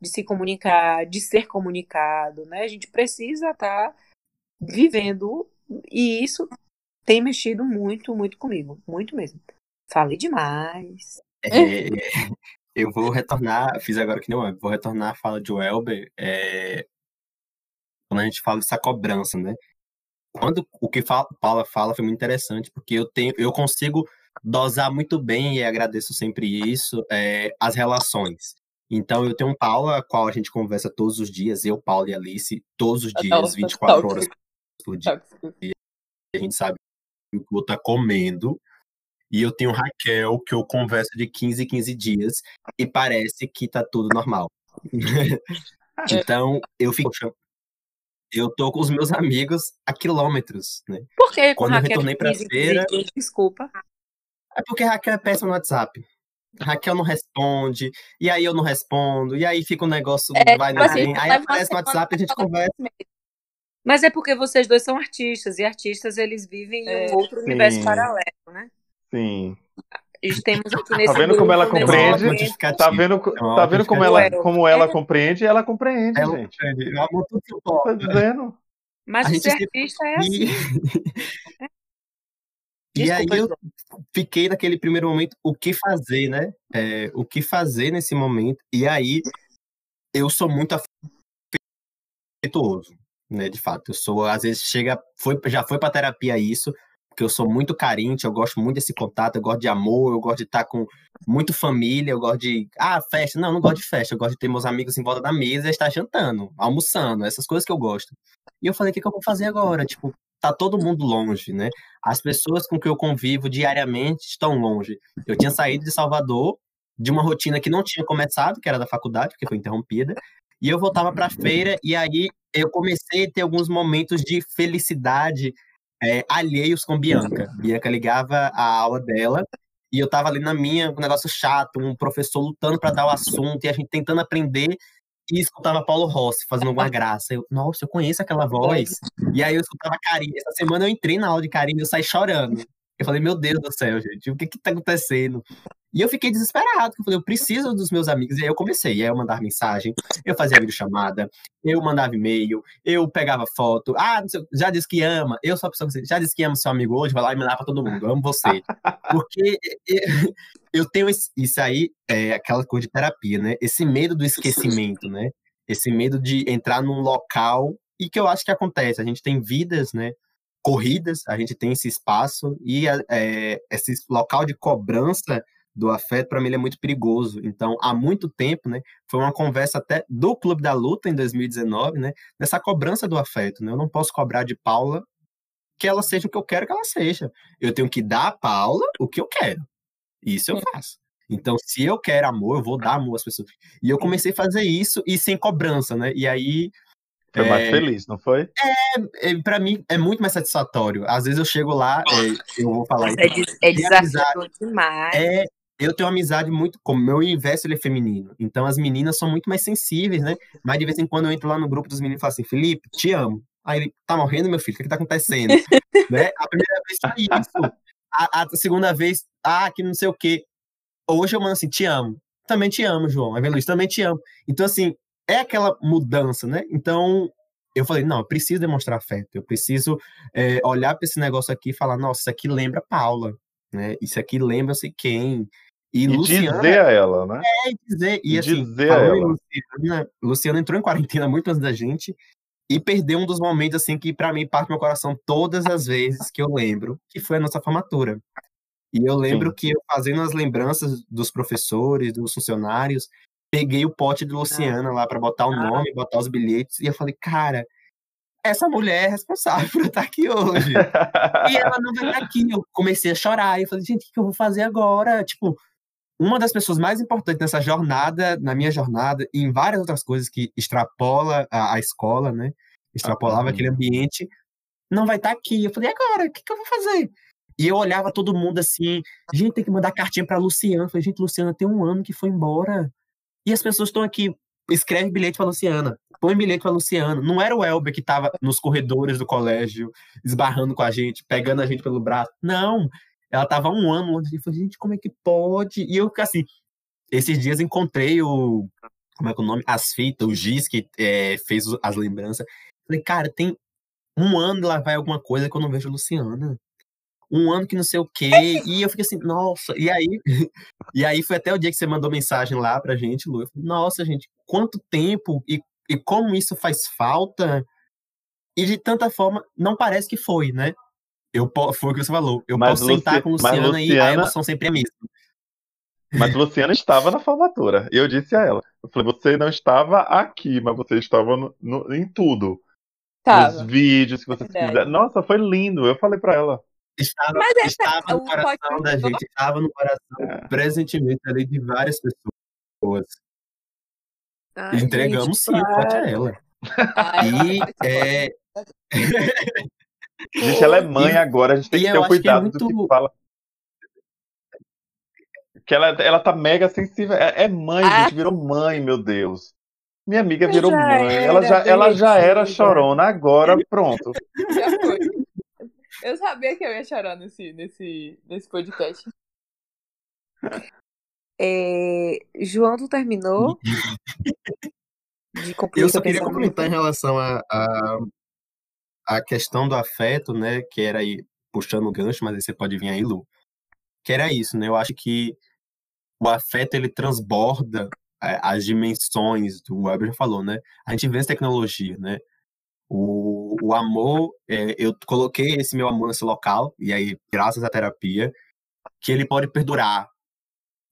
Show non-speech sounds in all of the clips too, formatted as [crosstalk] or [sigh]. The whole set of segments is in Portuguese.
de se comunicar, de ser comunicado, né? A gente precisa estar tá vivendo e isso tem mexido muito, muito comigo, muito mesmo. Falei demais. É, [laughs] eu vou retornar, fiz agora que não é, vou retornar a fala de Welber, é, quando a gente fala dessa cobrança, né? Quando o que fala, Paula fala foi muito interessante, porque eu tenho, eu consigo dosar muito bem, e agradeço sempre isso, é, as relações. Então, eu tenho um Paulo, a qual a gente conversa todos os dias, eu, Paulo e Alice, todos os dias, 24 horas por dia. A gente sabe o que eu estou comendo. E eu tenho Raquel, que eu converso de 15 em 15 dias, e parece que tá tudo normal. [laughs] então, eu fico. Eu tô com os meus amigos a quilômetros, né? Por que? Quando Raquel eu retornei pra feira. Desculpa. É porque a Raquel é péssima no WhatsApp. Raquel não responde, e aí eu não respondo, e aí fica um negócio, é, vai no assim, Aí aparece no WhatsApp e a gente conversa. Mas é porque vocês dois são artistas, e artistas eles vivem em um outro sim. universo paralelo, né? Sim. E temos aqui nesse tá vendo como ela compreende? Tá vendo, tá vendo como ela, como ela compreende? Ela compreende, ela gente. Compreende. Ela Tá dizendo? Mas a ser artista é assim. [laughs] E aí eu fiquei naquele primeiro momento, o que fazer, né? É, o que fazer nesse momento. E aí eu sou muito afetuoso, né? De fato, eu sou, às vezes chega, foi, já foi para terapia isso, porque eu sou muito carente, eu gosto muito desse contato, eu gosto de amor, eu gosto de estar com muito família, eu gosto de, ah, festa, não, não gosto de festa, eu gosto de ter meus amigos em volta da mesa e estar jantando, almoçando, essas coisas que eu gosto. E eu falei, o que, que eu vou fazer agora? Tipo, tá todo mundo longe, né? As pessoas com que eu convivo diariamente estão longe. Eu tinha saído de Salvador de uma rotina que não tinha começado, que era da faculdade, porque foi interrompida, e eu voltava para a feira e aí eu comecei a ter alguns momentos de felicidade é, alheios com Bianca. Bianca ligava a aula dela e eu tava ali na minha, um negócio chato, um professor lutando para dar o assunto e a gente tentando aprender e escutava Paulo Rossi fazendo alguma graça. Eu, nossa, eu conheço aquela voz. E aí eu escutava Karine. Essa semana eu entrei na aula de Karine e eu saí chorando. Eu falei, meu Deus do céu, gente, o que que tá acontecendo? E eu fiquei desesperado, eu falei, eu preciso dos meus amigos. E aí eu comecei, e aí eu mandava mensagem, eu fazia videochamada, eu mandava e-mail, eu pegava foto. Ah, já disse que ama, eu sou a pessoa que já disse que ama seu amigo hoje, vai lá e mandar pra todo mundo, eu amo você. [laughs] Porque [laughs] eu tenho esse, isso aí, é aquela coisa de terapia, né? Esse medo do esquecimento, né? Esse medo de entrar num local e que eu acho que acontece. A gente tem vidas, né? Corridas, a gente tem esse espaço e é, esse local de cobrança do afeto, para mim ele é muito perigoso. Então, há muito tempo, né, foi uma conversa até do Clube da Luta em 2019, né, nessa cobrança do afeto, né? Eu não posso cobrar de Paula que ela seja o que eu quero que ela seja. Eu tenho que dar a Paula o que eu quero. Isso eu faço. Então, se eu quero amor, eu vou dar amor às pessoas. E eu comecei a fazer isso e sem cobrança, né? E aí foi mais é, feliz, não foi? É, é para mim é muito mais satisfatório. Às vezes eu chego lá, é, eu vou falar é, é desafiador demais. É, eu tenho uma amizade muito. Como meu universo ele é feminino. Então as meninas são muito mais sensíveis, né? Mas de vez em quando eu entro lá no grupo dos meninos e falo assim: Felipe, te amo. Aí ele, tá morrendo, meu filho? O que, que tá acontecendo? [laughs] né? A primeira vez foi isso. A, a, segunda vez, ah, que não sei o quê. Hoje eu mando assim: te amo. Também te amo, João. Aí Luiz, também te amo. Então, assim, é aquela mudança, né? Então, eu falei, não, eu preciso demonstrar afeto, eu preciso é, olhar para esse negócio aqui e falar, nossa, isso aqui lembra Paula, né? Isso aqui lembra sei quem. E, e Luciana, dizer a ela, né? É, dizer. E, e assim, dizer a ela. Luciana, Luciana entrou em quarentena muito antes da gente e perdeu um dos momentos, assim, que para mim parte meu coração todas as vezes que eu lembro, que foi a nossa formatura. E eu lembro Sim. que eu fazendo as lembranças dos professores, dos funcionários, peguei o pote de Luciana lá para botar o ah. nome, botar os bilhetes, e eu falei, cara, essa mulher é responsável [laughs] por estar aqui hoje. e ela não vai estar aqui. Eu comecei a chorar. E eu falei, gente, o que eu vou fazer agora? Tipo, uma das pessoas mais importantes nessa jornada, na minha jornada, e em várias outras coisas que extrapola a, a escola, né? Extrapolava ah, aquele ambiente, não vai estar aqui. Eu falei, agora, o que, que eu vou fazer? E eu olhava todo mundo assim, gente, tem que mandar cartinha pra Luciana. Eu falei, gente, Luciana tem um ano que foi embora. E as pessoas estão aqui, escreve bilhete pra Luciana põe bilhete pra Luciano. Não era o Elber que tava nos corredores do colégio, esbarrando com a gente, pegando a gente pelo braço. Não. Ela tava um ano longe. Eu falei, gente, como é que pode? E eu, assim, esses dias encontrei o. Como é que é o nome? As fitas, o Giz que é, fez as lembranças. Falei, cara, tem um ano lá vai alguma coisa que eu não vejo Luciana. Um ano que não sei o quê. E eu fiquei assim, nossa. E aí, [laughs] e aí foi até o dia que você mandou mensagem lá pra gente, Lu. Eu falei, nossa, gente, quanto tempo e, e como isso faz falta. E de tanta forma, não parece que foi, né? Eu, foi o que você falou. Eu mas posso Luci... sentar com Luciana, Luciana e a emoção sempre é a mesma. Mas Luciana estava na formatura. E eu disse a ela: eu falei, você não estava aqui, mas você estava no, no, em tudo. Tava. Nos vídeos que você é quiser. Nossa, foi lindo. Eu falei para ela. Estava, mas essa, estava no coração da gente, estava no coração, é. presentemente ali de várias pessoas. Ai, Entregamos gente, sim o pote a ela. Ai, e é... gente, ela é [laughs] mãe agora, a gente tem que ter um é cuidado que é muito... do que fala. Que ela, ela tá mega sensível. É, é mãe, ah. gente, virou mãe, meu Deus. Minha amiga virou mãe. Ela já, ela já era chorona, agora [laughs] pronto. Já. Eu sabia que eu ia chorar nesse, nesse, nesse podcast. [laughs] É, João, tu terminou? [laughs] de eu só queria comentar em relação a, a, a, questão do afeto, né? Que era aí, puxando o gancho, mas aí você pode vir aí, Lu. Que era isso, né? Eu acho que o afeto ele transborda é, as dimensões do Weber já falou, né? A gente vê essa tecnologia, né? O, o amor, é, eu coloquei esse meu amor nesse local, e aí, graças à terapia, que ele pode perdurar,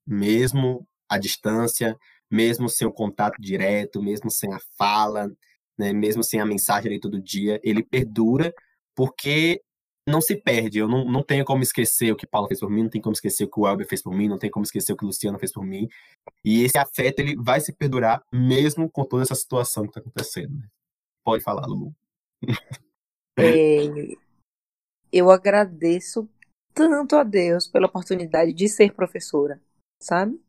mesmo à distância, mesmo sem o contato direto, mesmo sem a fala, né, mesmo sem a mensagem ali todo dia, ele perdura porque não se perde. Eu não, não tenho como esquecer o que Paulo fez por mim, não tenho como esquecer o que o Elber fez por mim, não tenho como esquecer o que o Luciano fez por mim. E esse afeto ele vai se perdurar mesmo com toda essa situação que está acontecendo. Né? Pode falar, Lulu. É, eu agradeço tanto a Deus pela oportunidade de ser professora, sabe?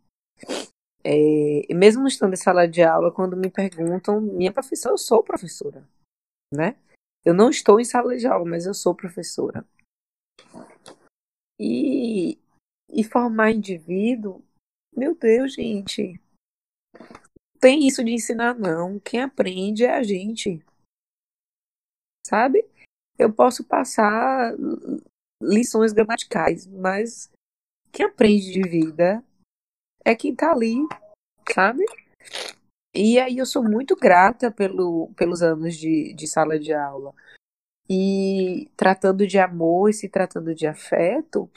É, mesmo estando em sala de aula, quando me perguntam, minha professora, eu sou professora, né? Eu não estou em sala de aula, mas eu sou professora. E, e formar indivíduo, meu Deus, gente. Tem isso de ensinar, não. Quem aprende é a gente. Sabe? Eu posso passar lições gramaticais, mas quem aprende de vida é quem tá ali, sabe? E aí eu sou muito grata pelo, pelos anos de, de sala de aula. E tratando de amor e se tratando de afeto,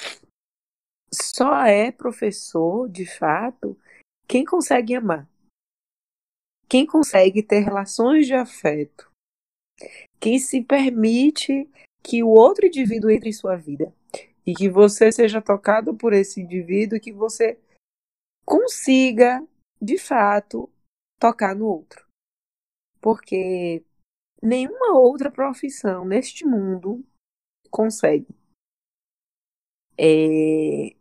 só é professor, de fato, quem consegue amar. Quem consegue ter relações de afeto. Quem se permite que o outro indivíduo entre em sua vida. E que você seja tocado por esse indivíduo e que você consiga, de fato, tocar no outro. Porque nenhuma outra profissão neste mundo consegue. É...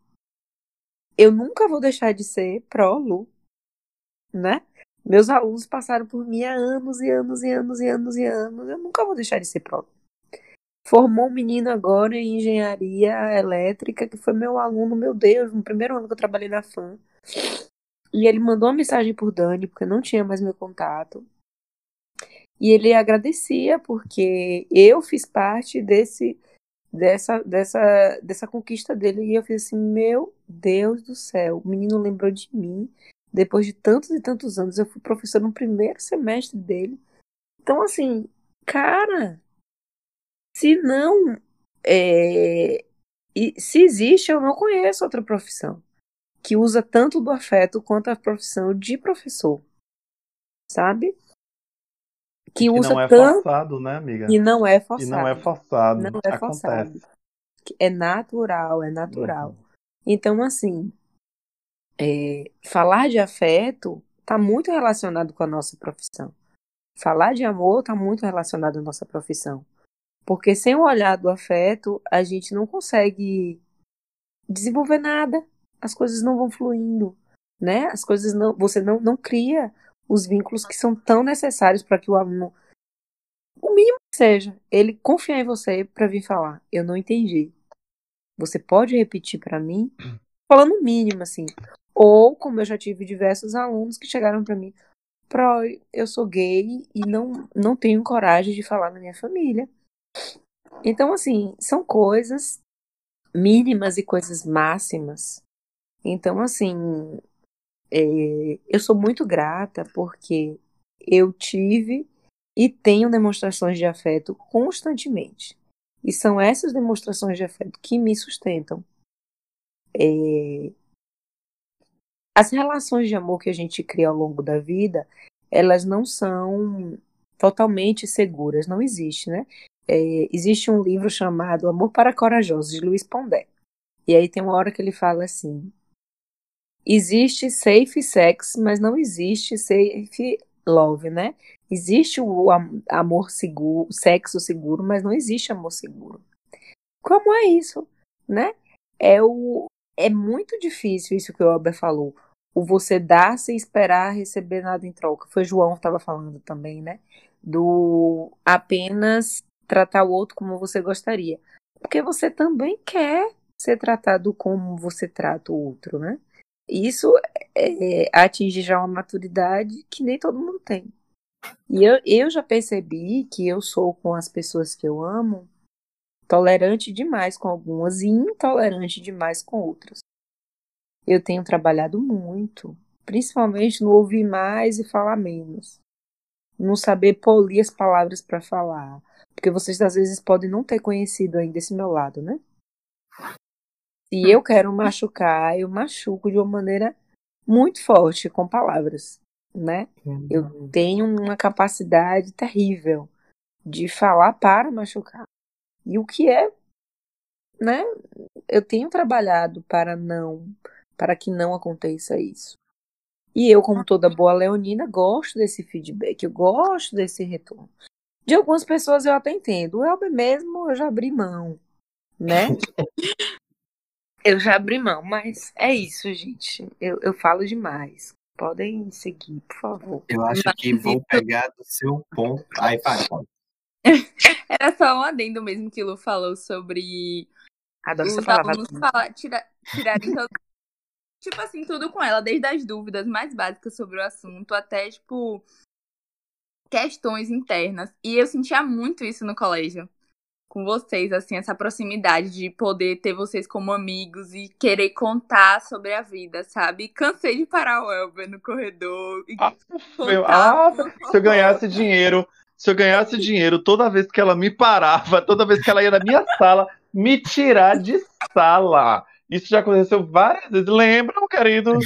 Eu nunca vou deixar de ser pró-Lu, né? Meus alunos passaram por mim há anos e anos e anos e anos e anos. Eu nunca vou deixar de ser pró. Formou um menino agora em engenharia elétrica, que foi meu aluno, meu Deus, no primeiro ano que eu trabalhei na FAM. E ele mandou uma mensagem por Dani, porque não tinha mais meu contato. E ele agradecia porque eu fiz parte desse dessa dessa dessa conquista dele e eu fiz assim, meu Deus do céu, o menino lembrou de mim depois de tantos e tantos anos. Eu fui professor no primeiro semestre dele. Então assim, cara, se não é, se existe, eu não conheço outra profissão que usa tanto do afeto quanto a profissão de professor. Sabe? Que, que usa não é tanto... forçado, né, amiga? E não é forçado. E não é forçado. Não é forçado. É natural, é natural. Uhum. Então, assim, é, falar de afeto está muito relacionado com a nossa profissão. Falar de amor está muito relacionado à nossa profissão. Porque sem o olhar do afeto, a gente não consegue desenvolver nada as coisas não vão fluindo, né? As coisas não, você não, não cria os vínculos que são tão necessários para que o aluno, o mínimo que seja, ele confiar em você para vir falar. Eu não entendi. Você pode repetir para mim? Falando o mínimo, assim. Ou como eu já tive diversos alunos que chegaram para mim, Pro, eu sou gay e não, não tenho coragem de falar na minha família. Então, assim, são coisas mínimas e coisas máximas. Então, assim, é, eu sou muito grata porque eu tive e tenho demonstrações de afeto constantemente. E são essas demonstrações de afeto que me sustentam. É, as relações de amor que a gente cria ao longo da vida, elas não são totalmente seguras, não existe, né? É, existe um livro chamado Amor para Corajosos, de Luiz Pondé. E aí tem uma hora que ele fala assim: existe safe sex, mas não existe safe love, né? Existe o amor seguro, sexo seguro, mas não existe amor seguro. Como é isso, né? É o é muito difícil isso que o Albert falou o você dar sem esperar receber nada em troca. Foi João que estava falando também, né? Do apenas tratar o outro como você gostaria. Porque você também quer ser tratado como você trata o outro, né? Isso é, atinge já uma maturidade que nem todo mundo tem. E eu, eu já percebi que eu sou com as pessoas que eu amo tolerante demais com algumas e intolerante demais com outras eu tenho trabalhado muito, principalmente no ouvir mais e falar menos. No saber polir as palavras para falar. Porque vocês às vezes podem não ter conhecido ainda esse meu lado, né? Se eu quero machucar, eu machuco de uma maneira muito forte com palavras, né? Eu tenho uma capacidade terrível de falar para machucar. E o que é, né? Eu tenho trabalhado para não para que não aconteça isso. E eu, como toda boa leonina, gosto desse feedback, eu gosto desse retorno. De algumas pessoas eu até entendo. O Elber mesmo eu já abri mão, né? [laughs] eu já abri mão, mas é isso, gente. Eu, eu falo demais. Podem seguir, por favor. Eu acho que vou pegar do seu ponto. Aí, para, [laughs] Era só um adendo mesmo que o Lu falou sobre Adoro os alunos falar, tira, tirarem todo [laughs] tipo assim, tudo com ela, desde as dúvidas mais básicas sobre o assunto até, tipo, questões internas. E eu sentia muito isso no colégio. Com vocês, assim, essa proximidade de poder ter vocês como amigos e querer contar sobre a vida, sabe? Cansei de parar o Elber no corredor. E ah, meu, ah, se eu ganhasse dinheiro, se eu ganhasse dinheiro toda vez que ela me parava, toda vez que ela ia na minha [laughs] sala, me tirar de sala. Isso já aconteceu várias vezes. Lembram, querido,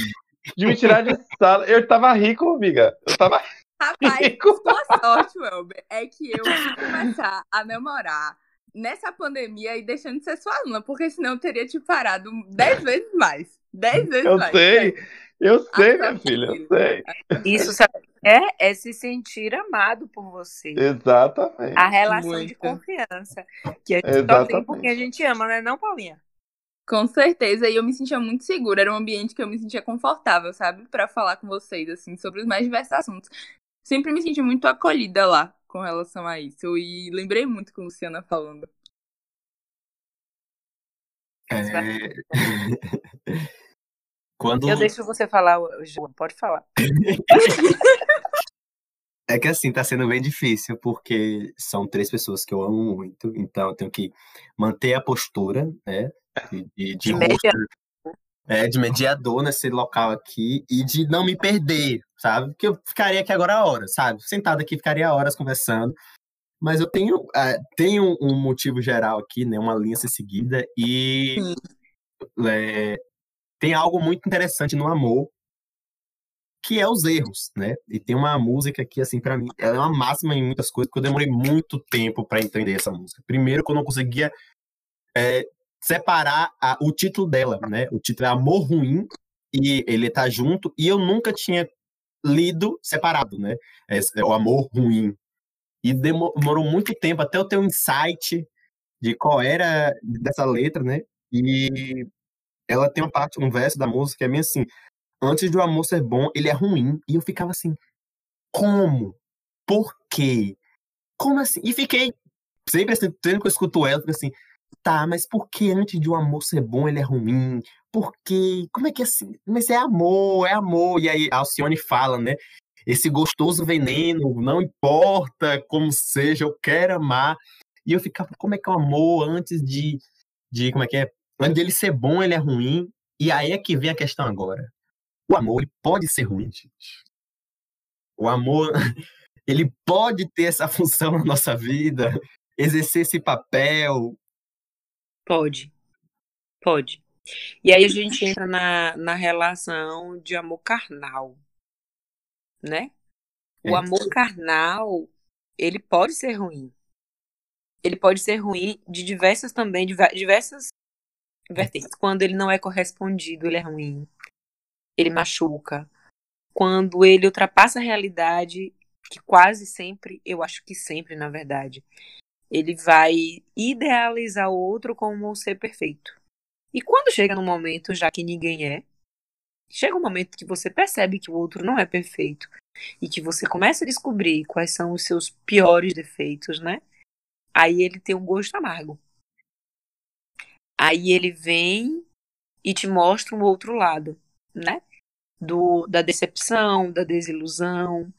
de me tirar de sala. Eu tava rico, amiga. Eu tava Rapaz, rico. sua sorte, Welber, é que eu fui começar a namorar nessa pandemia e deixando de ser sua aluna, porque senão eu teria te parado dez vezes mais. Dez vezes eu mais. Sei. Eu sei, minha filha, eu sei. Isso sabe, é, é se sentir amado por você. Exatamente. A relação Muito. de confiança. Que a gente Exatamente. só tem porque a gente ama, né, não, Paulinha? Com certeza, e eu me sentia muito segura, era um ambiente que eu me sentia confortável, sabe, para falar com vocês assim sobre os mais diversos assuntos. Sempre me senti muito acolhida lá com relação a isso e lembrei muito com a Luciana falando. É... [laughs] Quando... Eu deixo você falar, João, pode falar. É que assim, tá sendo bem difícil, porque são três pessoas que eu amo muito, então eu tenho que manter a postura, né? De, de, de, mediador. É, de mediador nesse local aqui e de não me perder, sabe? Porque eu ficaria aqui agora a horas, sabe? Sentado aqui, ficaria horas conversando. Mas eu tenho, uh, tenho um motivo geral aqui, né? Uma linha a ser seguida, e é, tem algo muito interessante no amor que é os erros, né? E tem uma música que, assim, para mim, ela é uma máxima em muitas coisas, porque eu demorei muito tempo para entender essa música. Primeiro, que eu não conseguia é, separar a, o título dela, né? O título é Amor Ruim, e ele tá junto, e eu nunca tinha lido separado, né? É, é o Amor Ruim. E demorou muito tempo até eu ter um insight de qual era dessa letra, né? E ela tem uma parte, um verso da música que é bem assim: antes do amor ser bom, ele é ruim. E eu ficava assim, como? Por quê? Como assim? E fiquei, sempre assim, sempre que eu escuto ela, fico assim, tá, mas por que antes de um amor ser bom ele é ruim? Por quê? Como é que é assim? Mas é amor, é amor. E aí a Alcione fala, né? Esse gostoso veneno, não importa como seja, eu quero amar. E eu ficava, como é que é o amor antes de, de como é que é? Antes de ele ser bom, ele é ruim. E aí é que vem a questão agora. O amor ele pode ser ruim, gente. O amor, [laughs] ele pode ter essa função na nossa vida, exercer esse papel. Pode. Pode. E aí a gente entra na, na relação de amor carnal, né? O é. amor carnal, ele pode ser ruim. Ele pode ser ruim de diversas também, de diversas vertentes. Quando ele não é correspondido, ele é ruim. Ele machuca. Quando ele ultrapassa a realidade, que quase sempre, eu acho que sempre, na verdade, ele vai idealizar o outro como um ser perfeito. E quando chega no momento, já que ninguém é, chega um momento que você percebe que o outro não é perfeito e que você começa a descobrir quais são os seus piores defeitos, né? Aí ele tem um gosto amargo. Aí ele vem e te mostra um outro lado, né? Do, da decepção, da desilusão.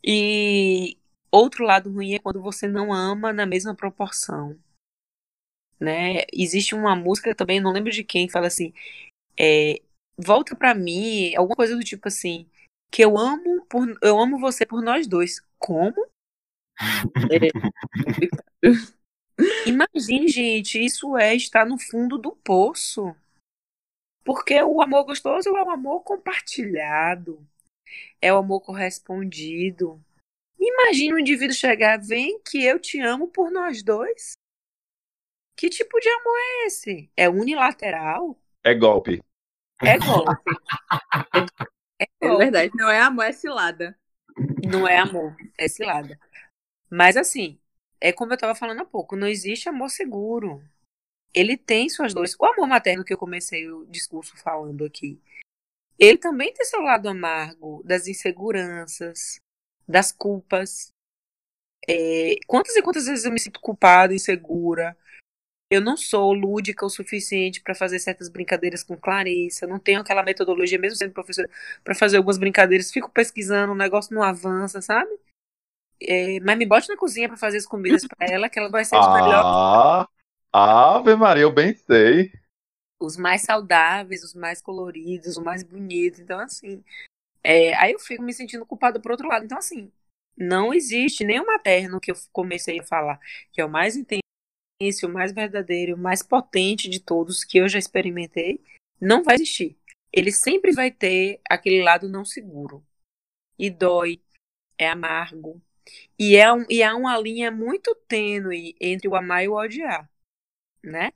E outro lado ruim é quando você não ama na mesma proporção. Né? Existe uma música também, não lembro de quem, que fala assim: é, volta para mim, alguma coisa do tipo assim, que eu amo por, eu amo você por nós dois. Como? [laughs] É, Imagine, gente, isso é estar no fundo do poço. Porque o amor gostoso é o amor compartilhado, é o amor correspondido. Imagine um indivíduo chegar, vem que eu te amo por nós dois. Que tipo de amor é esse? É unilateral? É golpe. É golpe. é, [laughs] é, é verdade, não é amor, é cilada. Não é amor, é cilada. Mas assim, é como eu estava falando há pouco, não existe amor seguro. Ele tem suas dores. O amor materno que eu comecei o discurso falando aqui, ele também tem seu lado amargo, das inseguranças, das culpas. É, quantas e quantas vezes eu me sinto culpada, insegura? Eu não sou lúdica o suficiente para fazer certas brincadeiras com Clarissa, não tenho aquela metodologia, mesmo sendo professora, para fazer algumas brincadeiras, fico pesquisando, o negócio não avança, sabe? É, mas me bote na cozinha para fazer as comidas para ela, que ela vai ser ah, melhor. Ave Maria, eu bem sei. Os mais saudáveis, os mais coloridos, os mais bonitos. Então, assim. É, aí eu fico me sentindo culpada por outro lado. Então, assim, não existe nenhum materno que eu comecei a falar, que é o mais intenso, o mais verdadeiro, o mais potente de todos que eu já experimentei. Não vai existir. Ele sempre vai ter aquele lado não seguro. E dói, é amargo, e, é um, e há uma linha muito tênue entre o amar e o odiar, né?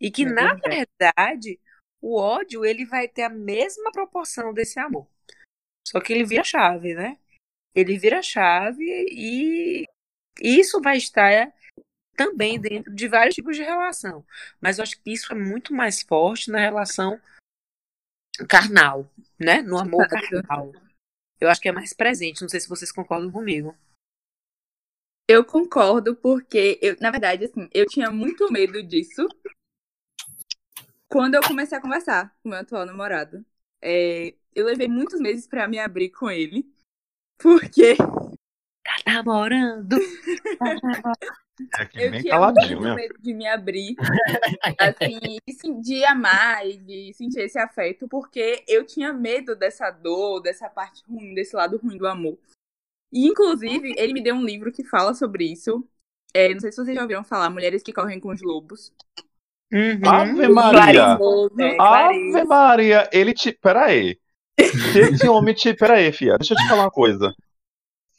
E que, é na verdade, o ódio ele vai ter a mesma proporção desse amor. Só que ele vira chave, né? Ele vira chave e isso vai estar também dentro de vários tipos de relação. Mas eu acho que isso é muito mais forte na relação carnal, né? No amor carnal. Eu acho que é mais presente. Não sei se vocês concordam comigo. Eu concordo, porque, eu, na verdade, assim, eu tinha muito medo disso quando eu comecei a conversar com meu atual namorado. É, eu levei muitos meses para me abrir com ele, porque. Tá namorando! [laughs] É eu tinha muito mesmo. medo de me abrir, assim, de amar e de sentir esse afeto, porque eu tinha medo dessa dor, dessa parte ruim, desse lado ruim do amor. E, inclusive, ele me deu um livro que fala sobre isso. É, não sei se vocês já ouviram falar, Mulheres que Correm com os Lobos. Uhum. Ave Maria! É, Ave Maria! Ele te. Peraí. Se esse homem te. Peraí, Fia, deixa eu te falar uma coisa.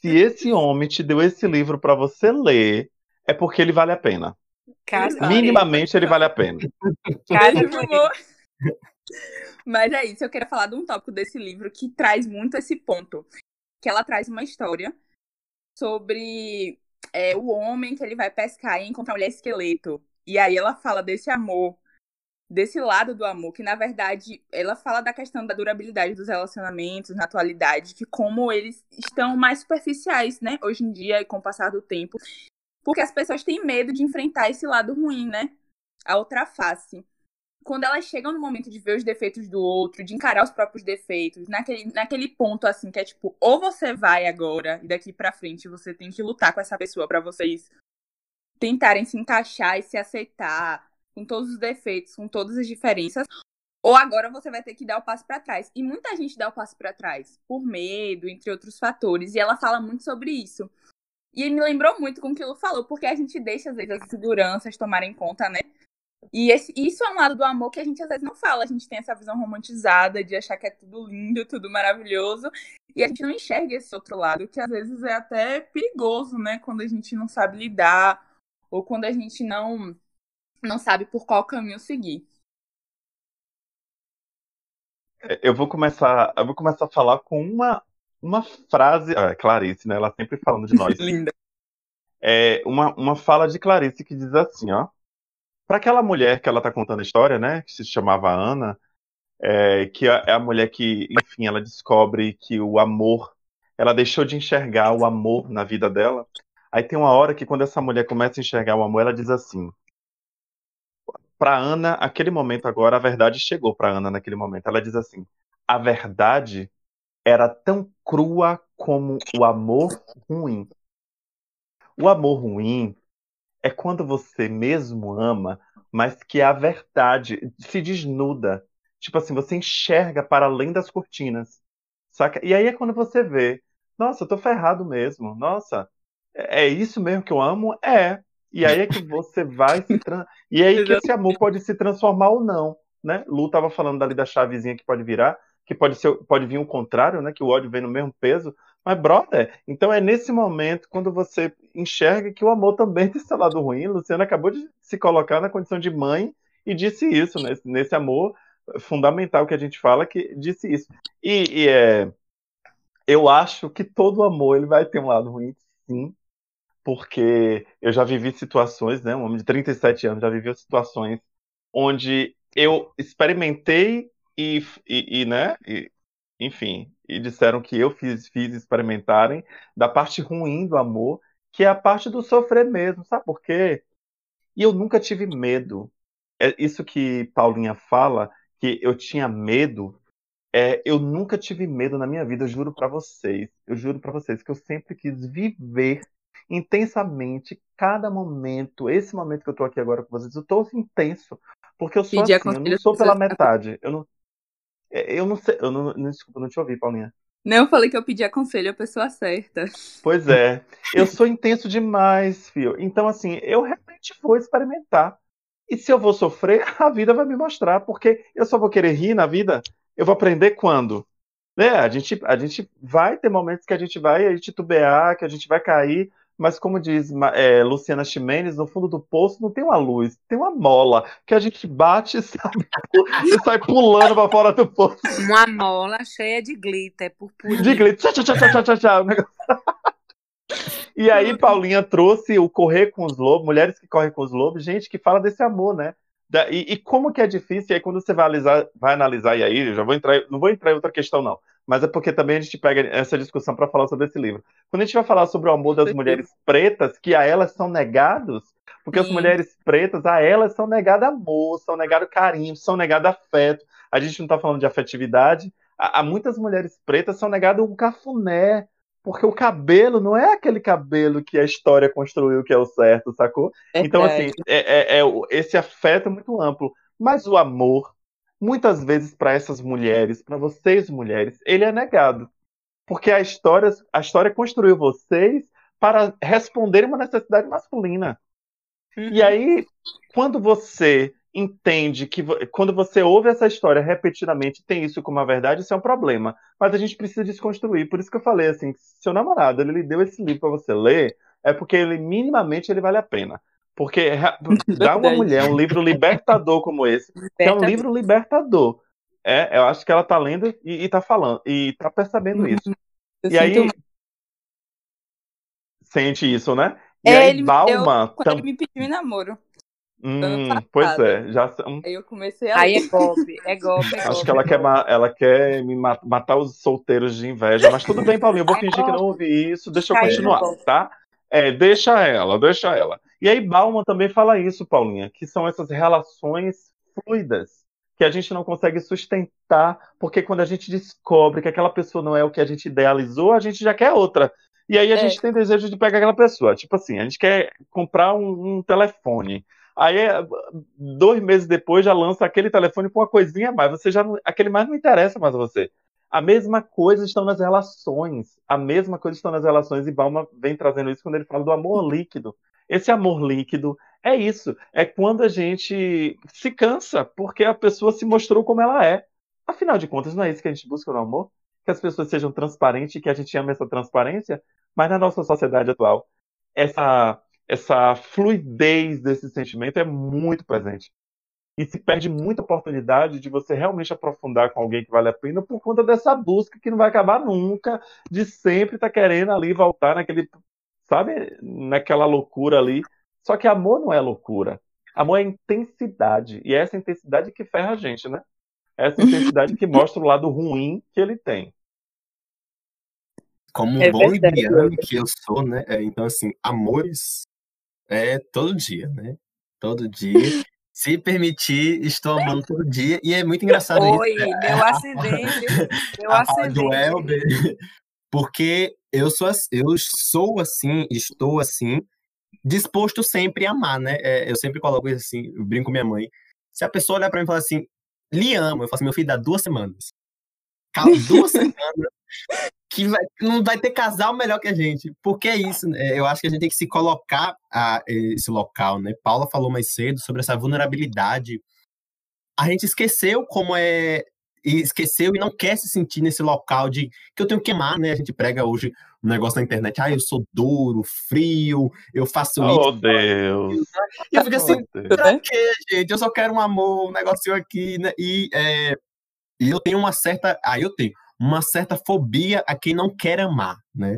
Se esse homem te deu esse livro para você ler, é porque ele vale a pena. Cara, Minimamente ele vale a pena. Mas é isso, eu quero falar de um tópico desse livro que traz muito esse ponto que ela traz uma história sobre é, o homem que ele vai pescar e encontrar uma mulher esqueleto. E aí ela fala desse amor, desse lado do amor, que na verdade ela fala da questão da durabilidade dos relacionamentos na atualidade, que como eles estão mais superficiais, né, hoje em dia e com o passar do tempo. porque as pessoas têm medo de enfrentar esse lado ruim, né? A outra face. Quando elas chegam no momento de ver os defeitos do outro, de encarar os próprios defeitos, naquele, naquele ponto assim que é tipo, ou você vai agora e daqui para frente você tem que lutar com essa pessoa para vocês tentarem se encaixar e se aceitar com todos os defeitos, com todas as diferenças, ou agora você vai ter que dar o passo para trás. E muita gente dá o passo para trás por medo, entre outros fatores, e ela fala muito sobre isso. E me lembrou muito com o que Lu falou, porque a gente deixa, às vezes, as seguranças tomarem conta, né? E esse, isso é um lado do amor que a gente às vezes não fala. A gente tem essa visão romantizada de achar que é tudo lindo, tudo maravilhoso. E a gente não enxerga esse outro lado, que às vezes é até perigoso, né? Quando a gente não sabe lidar, ou quando a gente não, não sabe por qual caminho seguir. É, eu vou começar, eu vou começar a falar com uma uma frase. Ah, Clarice, né? Ela sempre falando de nós. [laughs] Linda. É uma, uma fala de Clarice que diz assim, ó. Para aquela mulher que ela tá contando a história, né? Que se chamava Ana, é, que é, é a mulher que, enfim, ela descobre que o amor, ela deixou de enxergar o amor na vida dela. Aí tem uma hora que quando essa mulher começa a enxergar o amor, ela diz assim: para Ana, aquele momento agora, a verdade chegou para Ana naquele momento. Ela diz assim: a verdade era tão crua como o amor ruim. O amor ruim é quando você mesmo ama, mas que a verdade se desnuda. Tipo assim, você enxerga para além das cortinas. Saca? E aí é quando você vê, nossa, eu tô ferrado mesmo. Nossa, é, é isso mesmo que eu amo? É. E aí é que você vai se trans... E aí que esse amor pode se transformar ou não, né? Lu tava falando ali da chavezinha que pode virar que pode ser pode vir o contrário, né? Que o ódio vem no mesmo peso. Mas, brother, então é nesse momento, quando você enxerga que o amor também tem seu lado ruim. Luciana acabou de se colocar na condição de mãe e disse isso, né? nesse amor fundamental que a gente fala, que disse isso. E, e é, eu acho que todo amor ele vai ter um lado ruim, sim, porque eu já vivi situações, né? Um homem de 37 anos já viveu situações onde eu experimentei e, e, e né, e, enfim, e disseram que eu fiz, fiz experimentarem da parte ruim do amor, que é a parte do sofrer mesmo, sabe por quê? E eu nunca tive medo. É isso que Paulinha fala, que eu tinha medo, é, eu nunca tive medo na minha vida, eu juro para vocês. Eu juro para vocês que eu sempre quis viver intensamente cada momento. Esse momento que eu tô aqui agora com vocês, eu tô intenso. Porque eu sou Pedir assim, eu não sou pela metade. Eu não, eu não sei, eu não, não, desculpa, não te ouvi, Paulinha. Não, eu falei que eu pedi aconselho à pessoa certa. Pois é, eu sou intenso demais, filho. Então, assim, eu realmente vou experimentar. E se eu vou sofrer, a vida vai me mostrar, porque eu só vou querer rir na vida. Eu vou aprender quando? Né? A gente, a gente vai ter momentos que a gente vai titubear, que a gente vai cair, mas como diz é, Luciana Ximenes, no fundo do poço não tem uma luz, tem uma mola que a gente bate e sai, e sai pulando para fora do poço. Uma mola cheia de glitter, purpurina. De glitter, tchau, tchau, tchau, tchau, tchau. [laughs] E aí Paulinha trouxe o Correr com os Lobos, Mulheres que Correm com os Lobos, gente que fala desse amor, né? E, e, como que é difícil, e aí quando você vai analisar, vai analisar, e aí eu já vou entrar, não vou entrar em outra questão não, mas é porque também a gente pega essa discussão para falar sobre esse livro. Quando a gente vai falar sobre o amor das mulheres pretas, que a elas são negados, porque Sim. as mulheres pretas, a elas são negadas amor, são negados carinho, são negados afeto, a gente não está falando de afetividade, a muitas mulheres pretas são negadas um cafuné, porque o cabelo não é aquele cabelo que a história construiu que é o certo, sacou? É então, assim, é, é, é, esse afeto é muito amplo. Mas o amor, muitas vezes, para essas mulheres, para vocês mulheres, ele é negado. Porque a história, a história construiu vocês para responder uma necessidade masculina. Uhum. E aí, quando você entende que quando você ouve essa história repetidamente tem isso como uma verdade, isso é um problema. Mas a gente precisa desconstruir. Por isso que eu falei assim, seu namorado ele lhe deu esse livro para você ler, é porque ele minimamente ele vale a pena. Porque [laughs] dá uma mulher um livro libertador como esse, que é um livro libertador. É, eu acho que ela tá lendo e, e tá falando, e tá percebendo isso. Eu e aí. Sente isso, né? E é, aí, ele Balma. Deu, quando tam... ele me pediu em namoro. Hum, pois é, já são. Aí eu comecei a. Aí é golpe, é [laughs] golpe. É Acho golpe, que ela, quer, ela quer me matar os solteiros de inveja, mas tudo bem, Paulinho, eu vou é fingir golpe. que não ouvi isso, deixa eu continuar, tá? É, deixa ela, deixa ela. E aí Bauman também fala isso, Paulinha, que são essas relações fluidas que a gente não consegue sustentar, porque quando a gente descobre que aquela pessoa não é o que a gente idealizou, a gente já quer outra. E aí a é. gente tem desejo de pegar aquela pessoa. Tipo assim, a gente quer comprar um, um telefone. Aí, dois meses depois, já lança aquele telefone com uma coisinha a mais. Você já aquele mais não interessa mais a você. A mesma coisa estão nas relações. A mesma coisa estão nas relações. E Balma vem trazendo isso quando ele fala do amor líquido. Esse amor líquido é isso. É quando a gente se cansa porque a pessoa se mostrou como ela é. Afinal de contas, não é isso que a gente busca no amor? Que as pessoas sejam transparentes que a gente ame essa transparência? Mas na nossa sociedade atual, essa essa fluidez desse sentimento é muito presente. E se perde muita oportunidade de você realmente aprofundar com alguém que vale a pena por conta dessa busca que não vai acabar nunca, de sempre estar tá querendo ali voltar naquele, sabe, naquela loucura ali. Só que amor não é loucura. Amor é intensidade. E é essa intensidade que ferra a gente, né? É essa intensidade que mostra o lado ruim que ele tem. Como um é bom libriano que eu sou, né? É, então, assim, amores é todo dia, né? Todo dia. Se permitir, estou amando todo dia. E é muito engraçado Oi, isso. Oi, né? meu ascendente. Meu [laughs] a ascendente. Do Elber, porque eu sou, eu sou assim, estou assim, disposto sempre a amar, né? É, eu sempre coloco isso assim, eu brinco com minha mãe. Se a pessoa olhar para mim e falar assim, lhe amo, eu falo assim, meu filho, dá duas semanas. Calma, duas [laughs] semanas que vai, não vai ter casal melhor que a gente. Porque é isso, né? Eu acho que a gente tem que se colocar a esse local, né? Paula falou mais cedo sobre essa vulnerabilidade. A gente esqueceu como é. Esqueceu e não quer se sentir nesse local de que eu tenho que amar, né? A gente prega hoje um negócio na internet, ah, eu sou duro, frio, eu faço oh, isso. Oh, Deus! E eu fico assim, oh, pra quê, gente? Eu só quero um amor, um negocinho aqui, né? E, é, e eu tenho uma certa. Ah, eu tenho uma certa fobia a quem não quer amar, né?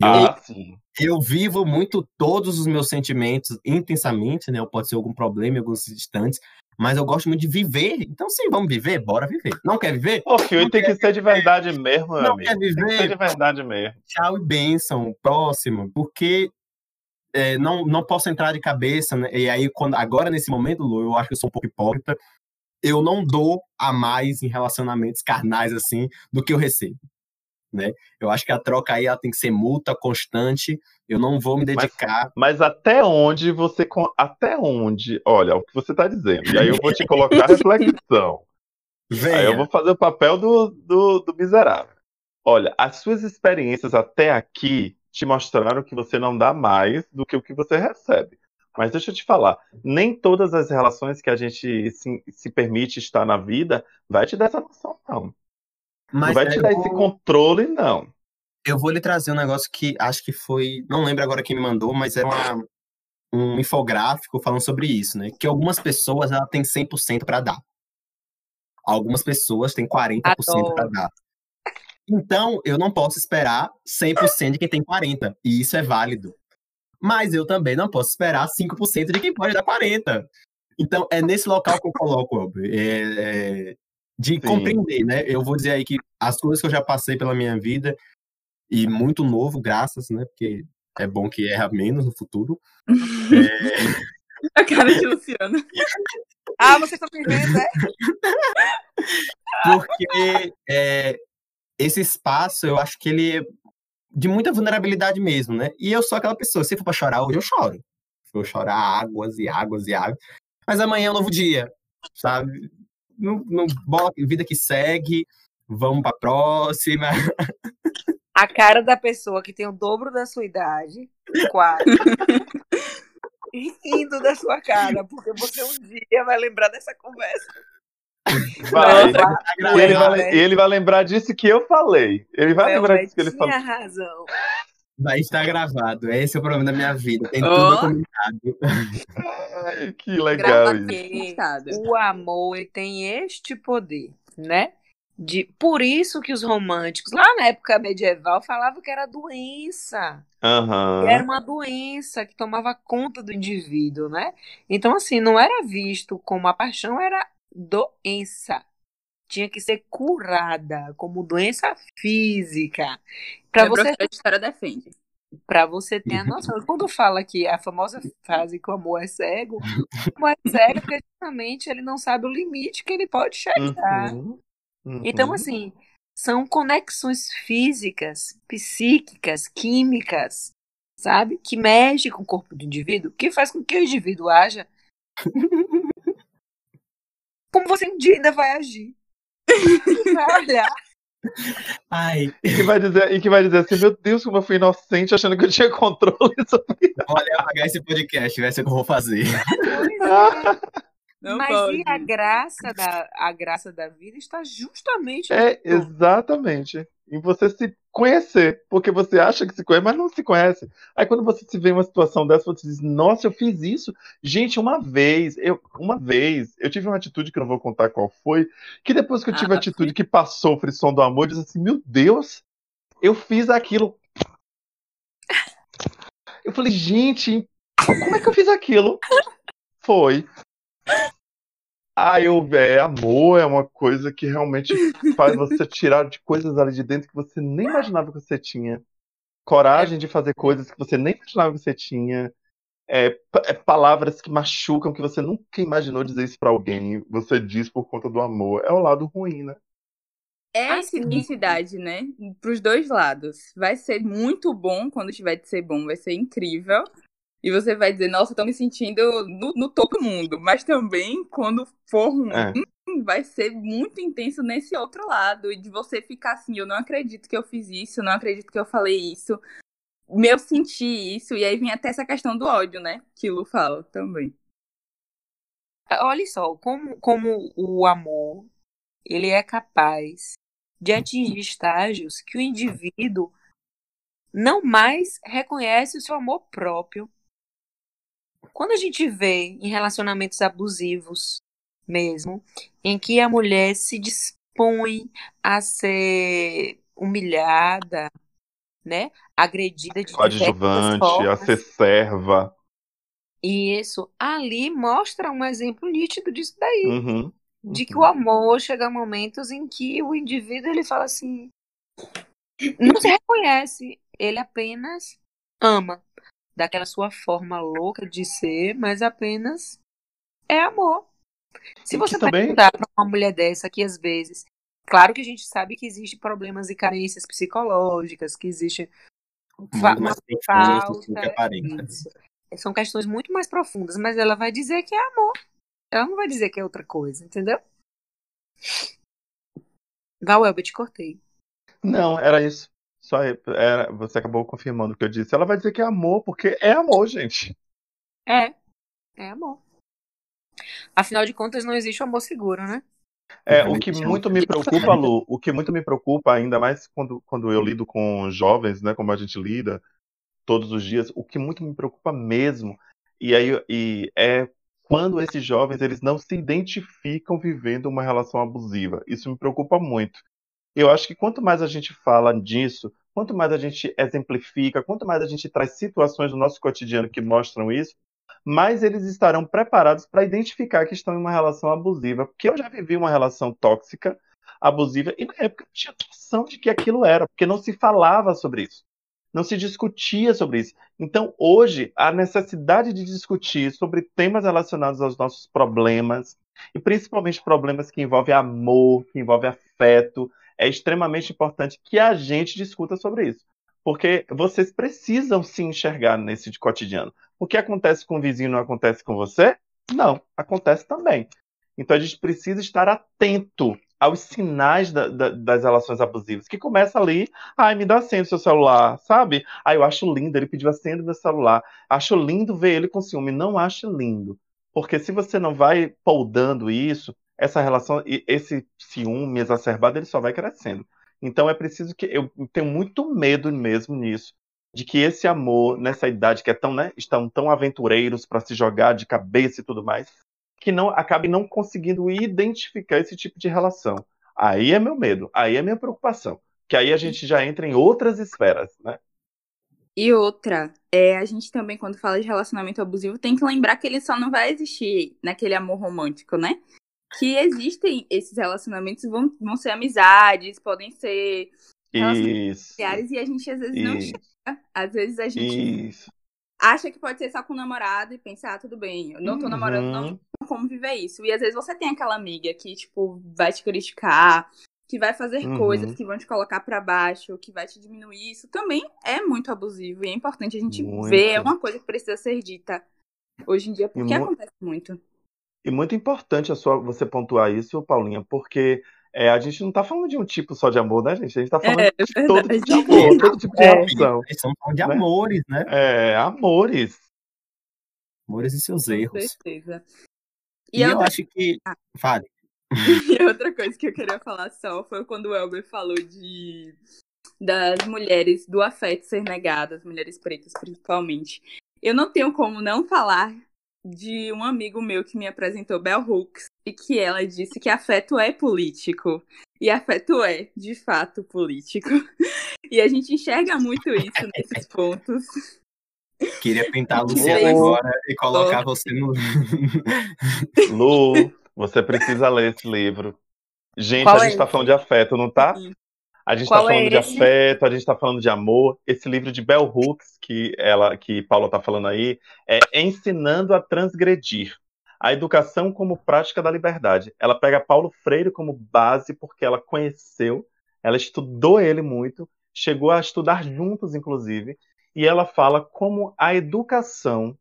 Ah, eu, sim. Eu vivo muito todos os meus sentimentos intensamente, né? Pode ser algum problema em alguns instantes, mas eu gosto muito de viver. Então, sim, vamos viver? Bora viver. Não quer viver? Ô, filho, tem que ser de verdade mesmo, meu não amigo. Quer viver? Tem que ser de verdade mesmo. Tchau e bênção. Próximo. Porque é, não, não posso entrar de cabeça, né? E aí, quando, agora, nesse momento, Lu, eu acho que eu sou um pouco hipócrita eu não dou a mais em relacionamentos carnais assim do que eu recebo. Né? Eu acho que a troca aí ela tem que ser multa constante. Eu não vou me dedicar. Mas, mas até onde você até onde? Olha o que você está dizendo. E aí eu vou te colocar reflexão. [laughs] Venha. Aí eu vou fazer o papel do, do, do miserável. Olha, as suas experiências até aqui te mostraram que você não dá mais do que o que você recebe. Mas deixa eu te falar, nem todas as relações que a gente se, se permite estar na vida vai te dar essa noção, não. Mas não vai te dar vou... esse controle, não. Eu vou lhe trazer um negócio que acho que foi. Não lembro agora quem me mandou, mas era uma, um infográfico falando sobre isso, né? Que algumas pessoas ela têm 100% para dar. Algumas pessoas têm 40% para dar. Então, eu não posso esperar 100% de quem tem 40%. E isso é válido. Mas eu também não posso esperar 5% de quem pode dar 40%. Então, é nesse local que eu coloco, é, é, de Sim. compreender, né? Eu vou dizer aí que as coisas que eu já passei pela minha vida, e muito novo, graças, né? Porque é bom que erra menos no futuro. é... [laughs] A cara de Luciano. ah, você está me vendo, é? Porque é, esse espaço, eu acho que ele de muita vulnerabilidade mesmo, né? E eu sou aquela pessoa, se for pra chorar hoje, eu choro. Vou chorar águas e águas e águas. Mas amanhã é um novo dia, sabe? No, no bola, vida que segue, vamos pra próxima. A cara da pessoa que tem o dobro da sua idade, quase. [laughs] rindo da sua cara, porque você um dia vai lembrar dessa conversa. Vai. Vai. Ele, vai, ele vai lembrar disso que eu falei. Ele vai lembrar disso que ele falou. Tinha razão. Vai estar gravado. Esse é o problema da minha vida. Tem oh. tudo documentado. Que legal isso. O amor tem este poder, né? De, por isso que os românticos, lá na época medieval, falavam que era doença. Uhum. Era uma doença que tomava conta do indivíduo, né? Então, assim, não era visto como a paixão, era doença. Tinha que ser curada como doença física. Para você. A história defende. Pra você ter a noção. Quando fala que a famosa frase que o amor é cego, o amor é cego porque justamente ele não sabe o limite que ele pode chegar. Uhum. Uhum. Então, assim, são conexões físicas, psíquicas, químicas, sabe? Que mexe com o corpo do indivíduo, que faz com que o indivíduo haja como você um dia ainda vai agir. [laughs] vai olhar. Ai. E que vai dizer, e que vai dizer assim, meu Deus, como eu fui inocente achando que eu tinha controle sobre Olha, apagar esse podcast, vai ser o que eu vou fazer. Não Mas pode. e a graça da a graça da vida está justamente É, exatamente. Em você se conhecer, porque você acha que se conhece, mas não se conhece. Aí quando você se vê em uma situação dessa, você diz: "Nossa, eu fiz isso". Gente, uma vez, eu uma vez, eu tive uma atitude que eu não vou contar qual foi, que depois que eu tive ah, a atitude sim. que passou o frisson do amor, eu disse assim: "Meu Deus, eu fiz aquilo". Eu falei: "Gente, como é que eu fiz aquilo?" Foi ah, eu, é, amor é uma coisa que realmente faz você tirar de coisas ali de dentro que você nem imaginava que você tinha. Coragem de fazer coisas que você nem imaginava que você tinha. É, é, palavras que machucam, que você nunca imaginou dizer isso para alguém. Você diz por conta do amor. É o lado ruim, né? É a intensidade, né? Para os dois lados. Vai ser muito bom quando tiver de ser bom, vai ser incrível. E você vai dizer, nossa, estou me sentindo no, no topo do mundo. Mas também, quando for ruim, é. vai ser muito intenso nesse outro lado. E de você ficar assim, eu não acredito que eu fiz isso, eu não acredito que eu falei isso. Meu senti isso. E aí vem até essa questão do ódio, né? Que Lu fala também. Olha só, como, como o amor, ele é capaz de atingir estágios que o indivíduo não mais reconhece o seu amor próprio quando a gente vê em relacionamentos abusivos mesmo, em que a mulher se dispõe a ser humilhada, né, agredida de coadjuvante, a ser serva. E isso ali mostra um exemplo nítido disso daí. Uhum, uhum. De que o amor chega a momentos em que o indivíduo ele fala assim, não se reconhece, ele apenas ama daquela sua forma louca de ser, mas apenas é amor. Se você também... perguntar para uma mulher dessa que às vezes, claro que a gente sabe que existem problemas e carências psicológicas, que existe uma falta, são questões muito mais profundas, mas ela vai dizer que é amor. Ela não vai dizer que é outra coisa, entendeu? Val, eu te cortei. Não, era isso. Só era, você acabou confirmando o que eu disse. Ela vai dizer que é amor, porque é amor, gente. É. É amor. Afinal de contas, não existe amor seguro, né? É, o que muito me preocupa, Lu, o que muito me preocupa, ainda mais quando, quando eu lido com jovens, né, como a gente lida todos os dias, o que muito me preocupa mesmo, e aí e é quando esses jovens eles não se identificam vivendo uma relação abusiva. Isso me preocupa muito. Eu acho que quanto mais a gente fala disso, quanto mais a gente exemplifica, quanto mais a gente traz situações do nosso cotidiano que mostram isso, mais eles estarão preparados para identificar que estão em uma relação abusiva. Porque eu já vivi uma relação tóxica, abusiva, e na época eu tinha noção de que aquilo era, porque não se falava sobre isso. Não se discutia sobre isso. Então, hoje, a necessidade de discutir sobre temas relacionados aos nossos problemas, e principalmente problemas que envolvem amor, que envolvem afeto, é extremamente importante que a gente discuta sobre isso. Porque vocês precisam se enxergar nesse cotidiano. O que acontece com o vizinho não acontece com você? Não, acontece também. Então a gente precisa estar atento aos sinais da, da, das relações abusivas, que começa ali, ai, me dá senha do seu celular, sabe? Ai, eu acho lindo, ele pediu a senha do meu celular. Acho lindo ver ele com ciúme. Não acho lindo. Porque se você não vai poldando isso, essa relação, esse ciúme exacerbado, ele só vai crescendo. Então é preciso que eu tenho muito medo mesmo nisso, de que esse amor nessa idade que é tão, né, estão tão aventureiros para se jogar de cabeça e tudo mais, que não acabe não conseguindo identificar esse tipo de relação. Aí é meu medo, aí é minha preocupação, que aí a gente já entra em outras esferas, né? E outra, é, a gente também, quando fala de relacionamento abusivo, tem que lembrar que ele só não vai existir naquele amor romântico, né? Que existem esses relacionamentos, vão, vão ser amizades, podem ser relacionamentos familiares, e a gente às vezes Isso. não enxerga Às vezes a gente Isso. acha que pode ser só com o namorado e pensar, ah, tudo bem, eu não tô uhum. namorando, não como viver isso. E às vezes você tem aquela amiga que, tipo, vai te criticar, que vai fazer uhum. coisas que vão te colocar para baixo, que vai te diminuir. Isso também é muito abusivo e é importante a gente muito. ver. É uma coisa que precisa ser dita hoje em dia, porque acontece muito. E muito importante a sua, você pontuar isso, Paulinha, porque é, a gente não tá falando de um tipo só de amor, né, gente? A gente tá falando é, de todo tipo de amor, todo tipo de é, relação. Falando de né? amores, né? É, amores. Amores e seus erros. Com certeza. E, e eu acho que. Ah. Fale. [laughs] E outra coisa que eu queria falar só foi quando o Elber falou de das mulheres do afeto ser negadas, mulheres pretas principalmente. Eu não tenho como não falar de um amigo meu que me apresentou Bell Hooks e que ela disse que afeto é político. E afeto é, de fato, político. [laughs] E a gente enxerga muito isso nesses pontos. Queria pintar a Luciana agora e colocar você no. Lu, você precisa ler esse livro. Gente, Qual a gente é tá falando de afeto, não tá? A gente está falando é de afeto, a gente está falando de amor. Esse livro de Bell Hooks, que ela, que Paula está falando aí, é Ensinando a Transgredir. A educação como prática da liberdade. Ela pega Paulo Freire como base porque ela conheceu, ela estudou ele muito, chegou a estudar juntos, inclusive, e ela fala como a educação,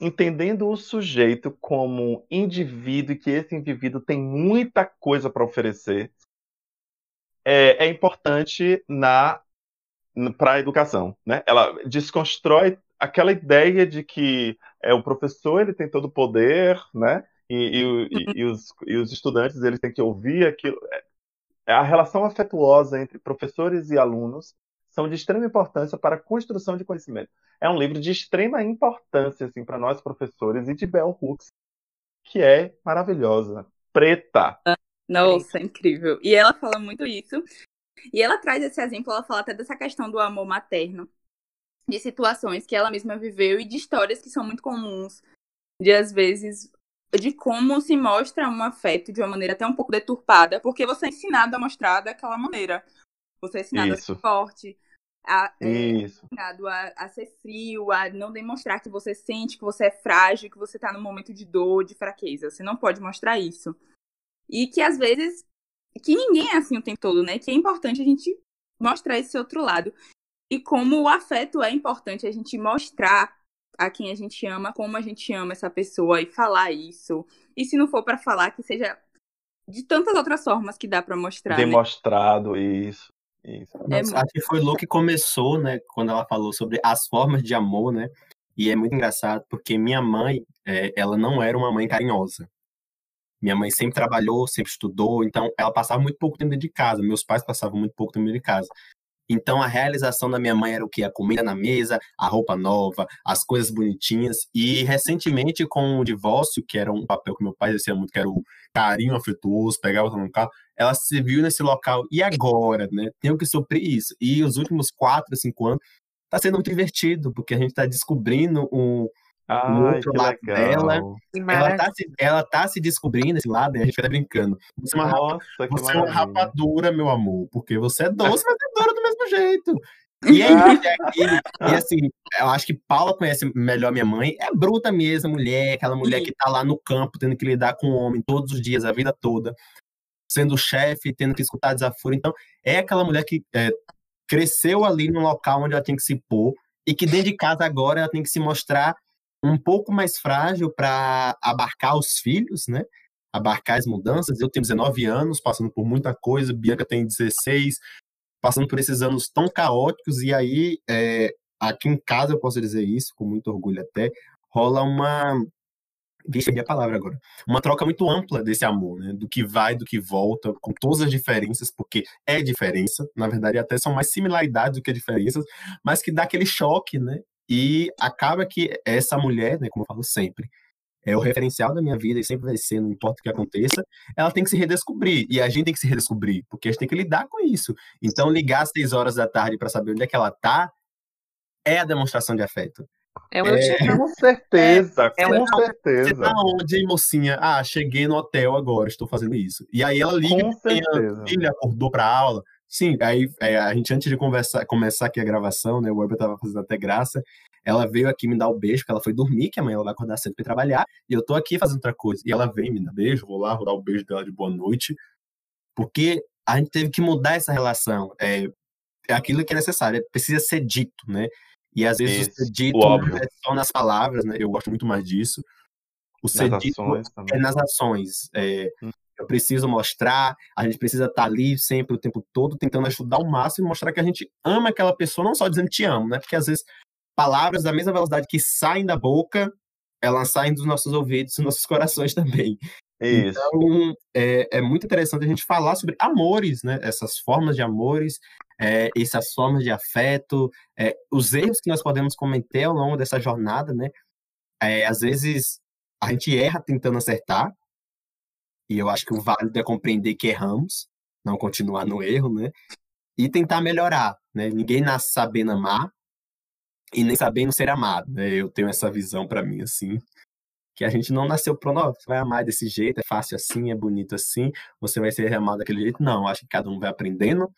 entendendo o sujeito como indivíduo e que esse indivíduo tem muita coisa para oferecer, é, é importante na para a educação, né? Ela desconstrói aquela ideia de que é o professor ele tem todo o poder, né? E, e, e, os, e os estudantes eles têm que ouvir aquilo. É, a relação afetuosa entre professores e alunos são de extrema importância para a construção de conhecimento. É um livro de extrema importância assim para nós professores e de Bell Hooks, que é maravilhosa, preta. Nossa, é incrível. E ela fala muito isso. E ela traz esse exemplo, ela fala até dessa questão do amor materno, de situações que ela mesma viveu e de histórias que são muito comuns, de às vezes de como se mostra um afeto de uma maneira até um pouco deturpada, porque você é ensinado a mostrar daquela maneira. Você é ensinado Isso. a ser forte, a, é, ensinado a, a, ser frio, a não demonstrar que você sente que você é frágil, que você está no momento de dor, de fraqueza. Você não pode mostrar isso. E que às vezes, que ninguém é assim o tempo todo, né? Que é importante a gente mostrar esse outro lado. E como o afeto é importante a gente mostrar a quem a gente ama, como a gente ama essa pessoa e falar isso. E se não for para falar, que seja de tantas outras formas que dá para mostrar. Né? Demonstrado né? isso. Isso. É acho que foi Lu que começou, né, quando ela falou sobre as formas de amor, né? E é muito engraçado porque minha mãe, é, ela não era uma mãe carinhosa. Minha mãe sempre trabalhou, sempre estudou, então ela passava muito pouco tempo dentro de casa. Meus pais passavam muito pouco tempo dentro de casa. Então a realização da minha mãe era o que? A comida na mesa, a roupa nova, as coisas bonitinhas. E recentemente, com o divórcio, que era um papel que meu pai exercia muito, que era o carinho afetuoso, pegava no carro, ela se viu nesse local. E agora, né? Tenho que suprir isso. E os últimos quatro, cinco anos, está sendo muito divertido, porque a gente está descobrindo um, Ai, o outro lado legal. dela. Ela tá, se, ela tá se descobrindo esse lado, e a gente fica brincando. Você é uma, Nossa, você é uma rapadura, meu amor, porque você é doce, mas é dura do mesmo jeito. [laughs] E aí, e assim, eu acho que Paula conhece melhor minha mãe, é bruta mesmo, mulher, aquela mulher que tá lá no campo, tendo que lidar com o homem todos os dias, a vida toda, sendo chefe, tendo que escutar desaforo. Então, é aquela mulher que é, cresceu ali no local onde ela tem que se pôr, e que dentro de casa agora ela tem que se mostrar um pouco mais frágil para abarcar os filhos, né? Abarcar as mudanças. Eu tenho 19 anos, passando por muita coisa, Bianca tem 16, passando por esses anos tão caóticos, e aí, é, aqui em casa, eu posso dizer isso, com muito orgulho até, rola uma. Vixe, a palavra agora. Uma troca muito ampla desse amor, né? Do que vai, do que volta, com todas as diferenças, porque é diferença, na verdade, até são mais similaridades do que diferenças, mas que dá aquele choque, né? E acaba que essa mulher, né, como eu falo sempre, é o referencial da minha vida e sempre vai ser, não importa o que aconteça, ela tem que se redescobrir. E a gente tem que se redescobrir, porque a gente tem que lidar com isso. Então, ligar às seis horas da tarde para saber onde é que ela tá é a demonstração de afeto. É, é... Com certeza, é, com é certeza. Você tá onde, mocinha? Ah, cheguei no hotel agora, estou fazendo isso. E aí ela liga, a filha acordou para aula, Sim, aí é, a gente, antes de conversar, começar aqui a gravação, né? O Weber tava fazendo até graça. Ela veio aqui me dar o um beijo, porque ela foi dormir, que amanhã ela vai acordar cedo pra ir trabalhar, e eu tô aqui fazendo outra coisa. E ela vem me dar beijo, vou lá, vou dar o beijo dela de boa noite, porque a gente teve que mudar essa relação. É, é aquilo que é necessário, precisa ser dito, né? E às vezes Isso, o ser dito não é só nas palavras, né? Eu gosto muito mais disso. O ser nas dito é nas ações. É, hum. Eu preciso mostrar, a gente precisa estar tá ali sempre o tempo todo tentando ajudar o máximo e mostrar que a gente ama aquela pessoa, não só dizendo te amo, né? Porque às vezes palavras da mesma velocidade que saem da boca, elas saem dos nossos ouvidos, dos nossos corações também. Isso. Então, é, é muito interessante a gente falar sobre amores, né? Essas formas de amores, é, essas formas de afeto, é, os erros que nós podemos cometer ao longo dessa jornada, né? É, às vezes a gente erra tentando acertar, e eu acho que o válido é compreender que erramos, não continuar no erro, né? E tentar melhorar, né? Ninguém nasce sabendo amar e nem sabendo ser amado, né? Eu tenho essa visão para mim assim, que a gente não nasceu pronto, oh, você vai amar desse jeito, é fácil assim, é bonito assim, você vai ser amado daquele jeito. Não, acho que cada um vai aprendendo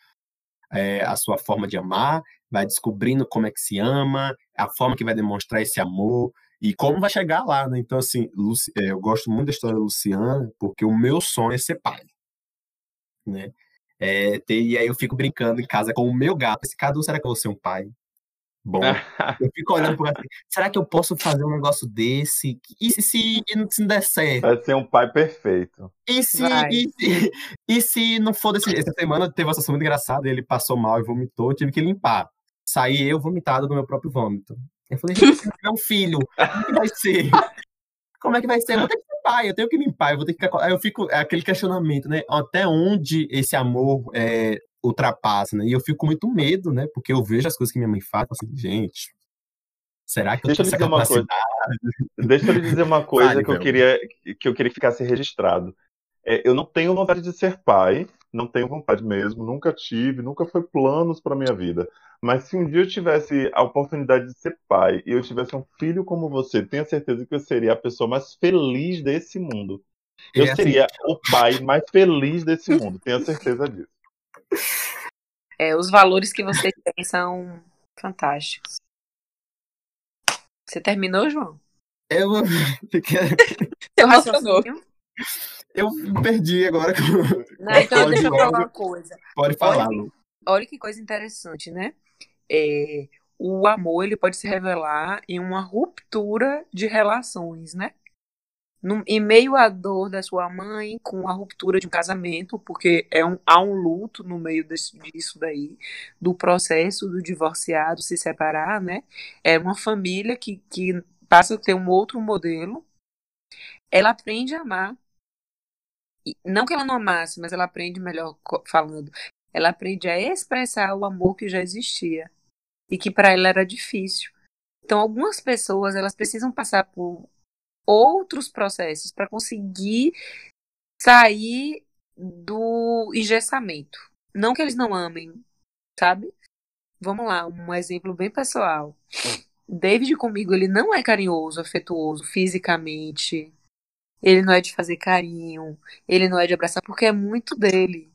é, a sua forma de amar, vai descobrindo como é que se ama, a forma que vai demonstrar esse amor e como vai chegar lá, né? Então, assim, Luci, é, eu gosto muito da história da Luciana, porque o meu sonho é ser pai, né? É, ter, e aí eu fico brincando em casa com o meu gato. Esse Cadu, será que eu vou ser um pai? Bom, eu fico olhando por assim, será que eu posso fazer um negócio desse? E se, se, se não der certo? Vai ser um pai perfeito. E se, e se, e se não for desse Essa semana teve uma situação muito engraçada, ele passou mal e vomitou, tive que limpar. Saí eu vomitado do meu próprio vômito. Eu falei, gente, é um filho, como é que vai ser? Como é que vai ser? Eu vou ter que ser pai, eu tenho que limpar, eu vou ter que. Aí eu fico. É aquele questionamento, né? Até onde esse amor é, ultrapassa, né? E eu fico com muito medo, né? Porque eu vejo as coisas que minha mãe faz, assim, gente, será que eu Deixa tenho essa capacidade? Deixa eu lhe dizer uma coisa que, eu queria, que eu queria que ficasse registrado. É, eu não tenho vontade de ser pai, não tenho vontade mesmo, nunca tive, nunca foi planos para minha vida. Mas se um dia eu tivesse a oportunidade de ser pai e eu tivesse um filho como você, tenha certeza que eu seria a pessoa mais feliz desse mundo. Eu é assim. seria o pai mais feliz desse mundo, tenha certeza disso. É, os valores que você tem são fantásticos. Você terminou, João? Eu [laughs] Seu [laughs] raciocínio? Eu perdi agora. Não, então deixa eu falar uma coisa. Pode falar, olha, olha que coisa interessante, né? É, o amor ele pode se revelar em uma ruptura de relações, né? no, em meio à dor da sua mãe, com a ruptura de um casamento, porque é um, há um luto no meio desse, disso daí, do processo do divorciado se separar, né? É uma família que, que passa a ter um outro modelo. Ela aprende a amar. Não que ela não amasse, mas ela aprende, melhor falando, ela aprende a expressar o amor que já existia e que para ela era difícil. Então, algumas pessoas elas precisam passar por outros processos para conseguir sair do engessamento. Não que eles não amem, sabe? Vamos lá, um exemplo bem pessoal. David comigo, ele não é carinhoso, afetuoso fisicamente. Ele não é de fazer carinho, ele não é de abraçar porque é muito dele.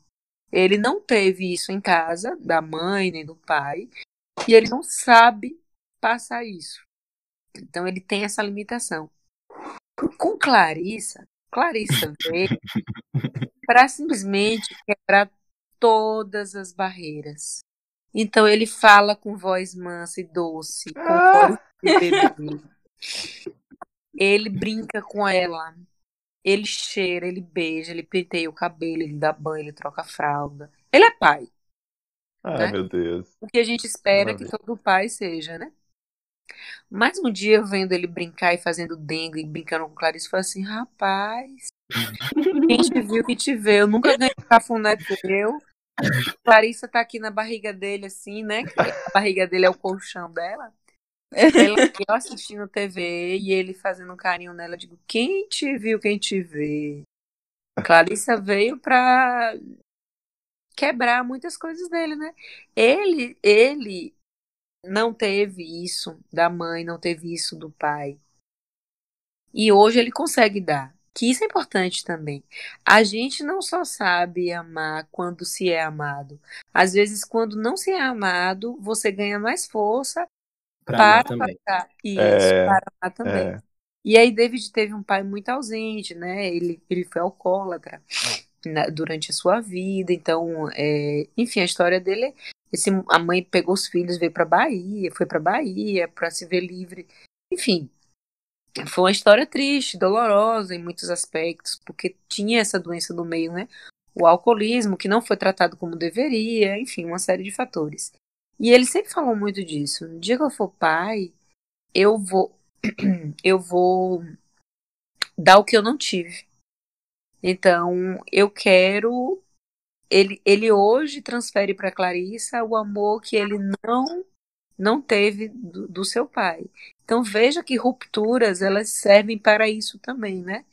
Ele não teve isso em casa, da mãe nem do pai, e ele não sabe passar isso. Então ele tem essa limitação. Com Clarissa, Clarissa [laughs] veio para simplesmente quebrar todas as barreiras. Então ele fala com voz mansa e doce, com ah! voz de bebê. Ele brinca com ela. Ele cheira, ele beija, ele penteia o cabelo, ele dá banho, ele troca a fralda. Ele é pai. Ai, né? meu Deus. O que a gente espera Maravilha. que todo pai seja, né? Mas um dia, vendo ele brincar e fazendo dengue e brincando com Clarice, foi assim: rapaz, quem te viu, que te vê. Eu nunca ganhei um cafuné teu. Clarissa tá aqui na barriga dele, assim, né? A barriga dele é o colchão dela. Ela eu assistindo TV e ele fazendo um carinho nela. Eu digo: quem te viu, quem te vê. Clarissa veio pra quebrar muitas coisas dele, né? Ele, ele não teve isso da mãe, não teve isso do pai. E hoje ele consegue dar. que isso é importante também. A gente não só sabe amar quando se é amado. Às vezes, quando não se é amado, você ganha mais força para também. passar. Isso, É, para amar também. É. E aí, David teve um pai muito ausente, né? Ele, ele foi alcoólatra na- durante a sua vida. Então, é, enfim, a história dele. é- Esse, a mãe pegou os filhos, veio para Bahia, foi para Bahia para se ver livre. Enfim, foi uma história triste, dolorosa em muitos aspectos, porque tinha essa doença no meio, né? O alcoolismo, que não foi tratado como deveria, enfim, uma série de fatores. E ele sempre falou muito disso. No dia que eu for pai, eu vou [clears throat] eu vou dar o que eu não tive. Então, eu quero ele ele hoje transfere para Clarissa o amor que ele não não teve do, do seu pai. Então veja que rupturas elas servem para isso também, né?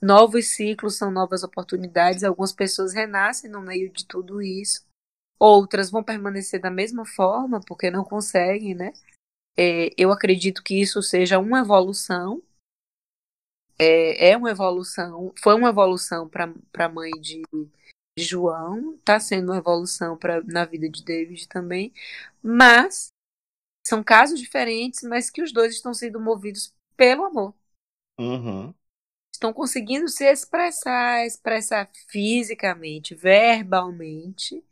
Novos ciclos são novas oportunidades. Algumas pessoas renascem no meio de tudo isso. Outras vão permanecer da mesma forma porque não conseguem, né? É, eu acredito que isso seja uma evolução. É, é uma evolução. Foi uma evolução para a mãe de, de João. Está sendo uma evolução pra, na vida de David também. Mas são casos diferentes, mas que os dois estão sendo movidos pelo amor. Uhum. Estão conseguindo se expressar, expressar fisicamente, verbalmente,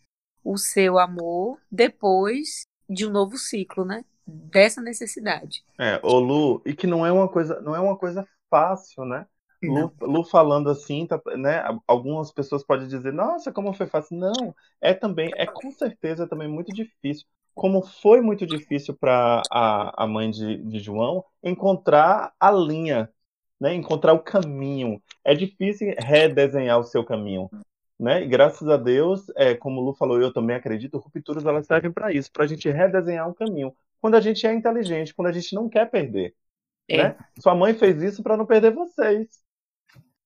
o seu amor depois de um novo ciclo, né? Dessa necessidade. É, ô Lu, e que não é uma coisa, não é uma coisa fácil, né? Lu, Lu falando assim, tá, né? Algumas pessoas podem dizer, nossa, como foi fácil. Não, é também, é com certeza também muito difícil. Como foi muito difícil para a, a mãe de, de João encontrar a linha, né? Encontrar o caminho. É difícil redesenhar o seu caminho. Né? E graças a Deus, é, como o Lu falou, eu também acredito, rupturas elas servem para isso, para a gente redesenhar um caminho. Quando a gente é inteligente, quando a gente não quer perder. É. Né? Sua mãe fez isso para não perder vocês,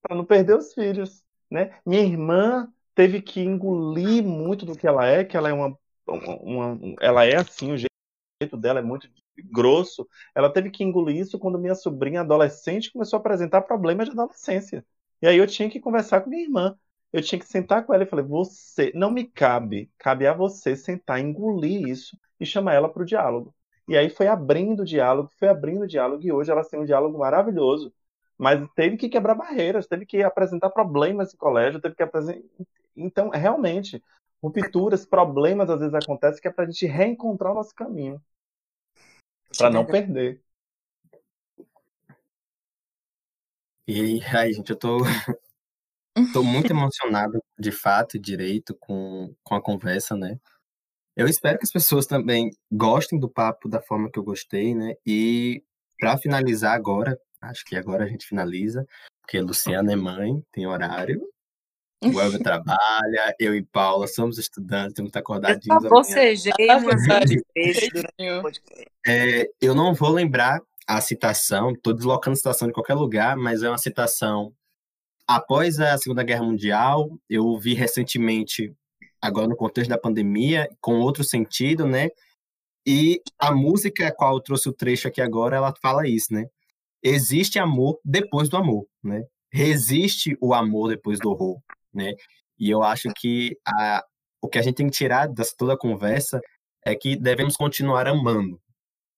para não perder os filhos. Né? Minha irmã teve que engolir muito do que ela é, que ela é uma, uma, uma ela é assim, o jeito dela é muito grosso. Ela teve que engolir isso quando minha sobrinha adolescente começou a apresentar problemas de adolescência. E aí eu tinha que conversar com minha irmã. Eu tinha que sentar com ela e falei: "Você não me cabe, cabe a você sentar, engolir isso e chamar ela para o diálogo". E aí foi abrindo o diálogo, foi abrindo o diálogo, e hoje elas têm um diálogo maravilhoso. Mas teve que quebrar barreiras, teve que apresentar problemas no colégio, teve que apresentar. Então, realmente, rupturas, problemas às vezes acontecem que é para a gente reencontrar o nosso caminho. Para não perder. E aí, gente, eu tô, tô muito emocionado, de fato, direito, com, com a conversa, né? Eu espero que as pessoas também gostem do papo da forma que eu gostei, né? E para finalizar agora, acho que agora a gente finaliza, porque Luciana é mãe, tem horário. O Elvio [laughs] trabalha, eu e Paula somos estudantes, temos que estar acordadinhos. Eu bocejei umas. É, eu não vou lembrar a citação, estou deslocando a citação de qualquer lugar, mas é uma citação após a Segunda Guerra Mundial. Eu vi recentemente agora no contexto da pandemia, com outro sentido, né? E a música a qual eu trouxe o trecho aqui agora, ela fala isso, né? Existe amor depois do amor, né? Resiste o amor depois do horror, né? E eu acho que a, o que a gente tem que tirar dessa toda a conversa é que devemos continuar amando,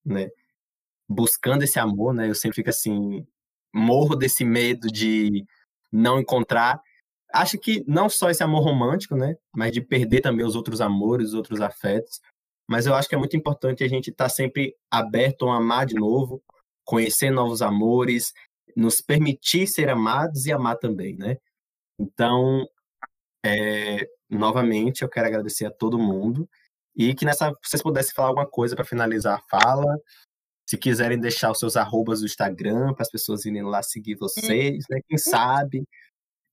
né? Buscando esse amor, né? Eu sempre fico assim, morro desse medo de não encontrar acho que não só esse amor romântico, né, mas de perder também os outros amores, os outros afetos. Mas eu acho que é muito importante a gente estar tá sempre aberto a amar de novo, conhecer novos amores, nos permitir ser amados e amar também, né? Então, é, novamente, eu quero agradecer a todo mundo e que nessa vocês pudessem falar alguma coisa para finalizar a fala. Se quiserem deixar os seus arrobas do Instagram para as pessoas irem lá seguir vocês, né? Quem sabe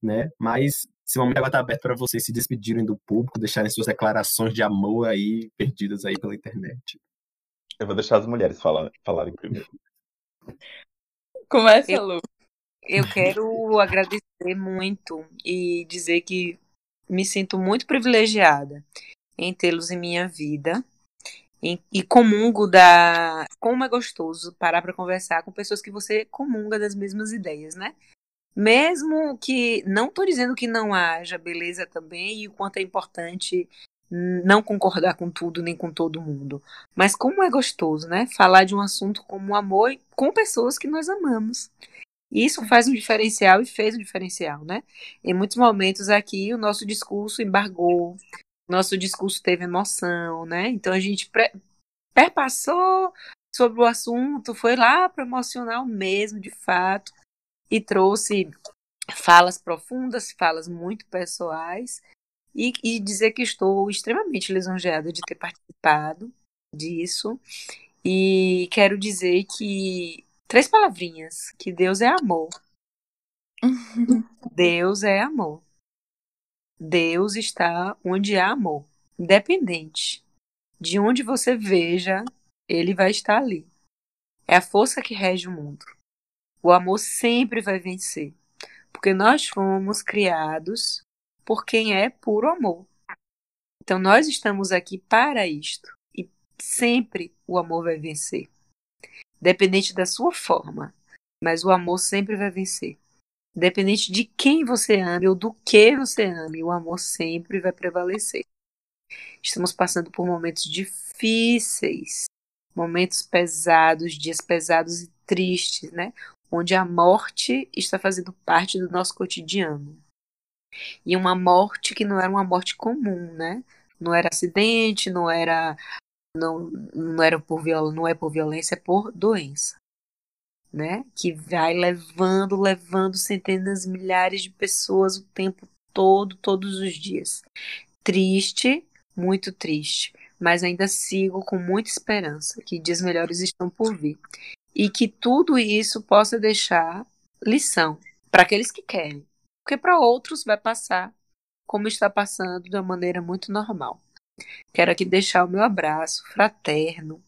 né? Mas esse momento agora está aberto para vocês se despedirem do público, deixarem suas declarações de amor aí perdidas aí pela internet. Eu vou deixar as mulheres falar, falarem primeiro. Começa, Eu- Lu. Eu quero agradecer muito e dizer que me sinto muito privilegiada em tê-los em minha vida e comungo da como é gostoso parar para conversar com pessoas que você comunga das mesmas ideias, né? Mesmo que não estou dizendo que não haja beleza também e o quanto é importante não concordar com tudo nem com todo mundo, mas como é gostoso, né? Falar de um assunto como o amor com pessoas que nós amamos. Isso faz um diferencial e fez um diferencial, né? Em muitos momentos aqui o nosso discurso embargou, nosso discurso teve emoção, né? Então a gente perpassou sobre o assunto, foi lá para emocional mesmo, de fato, e trouxe falas profundas, falas muito pessoais, e, e dizer que estou extremamente lisonjeada de ter participado disso. E quero dizer que três palavrinhas, que Deus é amor. [laughs] Deus é amor. Deus está onde há amor, independente de onde você veja, ele vai estar ali. É a força que rege o mundo. O amor sempre vai vencer, porque nós fomos criados por quem é puro amor. Então nós estamos aqui para isto e sempre o amor vai vencer. Dependente da sua forma, mas o amor sempre vai vencer. Independente de quem você ame ou do que você ame, o amor sempre vai prevalecer. Estamos passando por momentos difíceis, momentos pesados, dias pesados e tristes, né? Onde a morte está fazendo parte do nosso cotidiano. E uma morte que não era uma morte comum, né? Não era acidente, não era não, não era por viol, não é por violência, é por doença né? Que vai levando, levando centenas, milhares de pessoas o tempo todo, todos os dias. Triste, muito triste, mas ainda sigo com muita esperança que dias melhores estão por vir e que tudo isso possa deixar lição para aqueles que querem, porque para outros vai passar como está passando de uma maneira muito normal. Quero aqui deixar o meu abraço fraterno,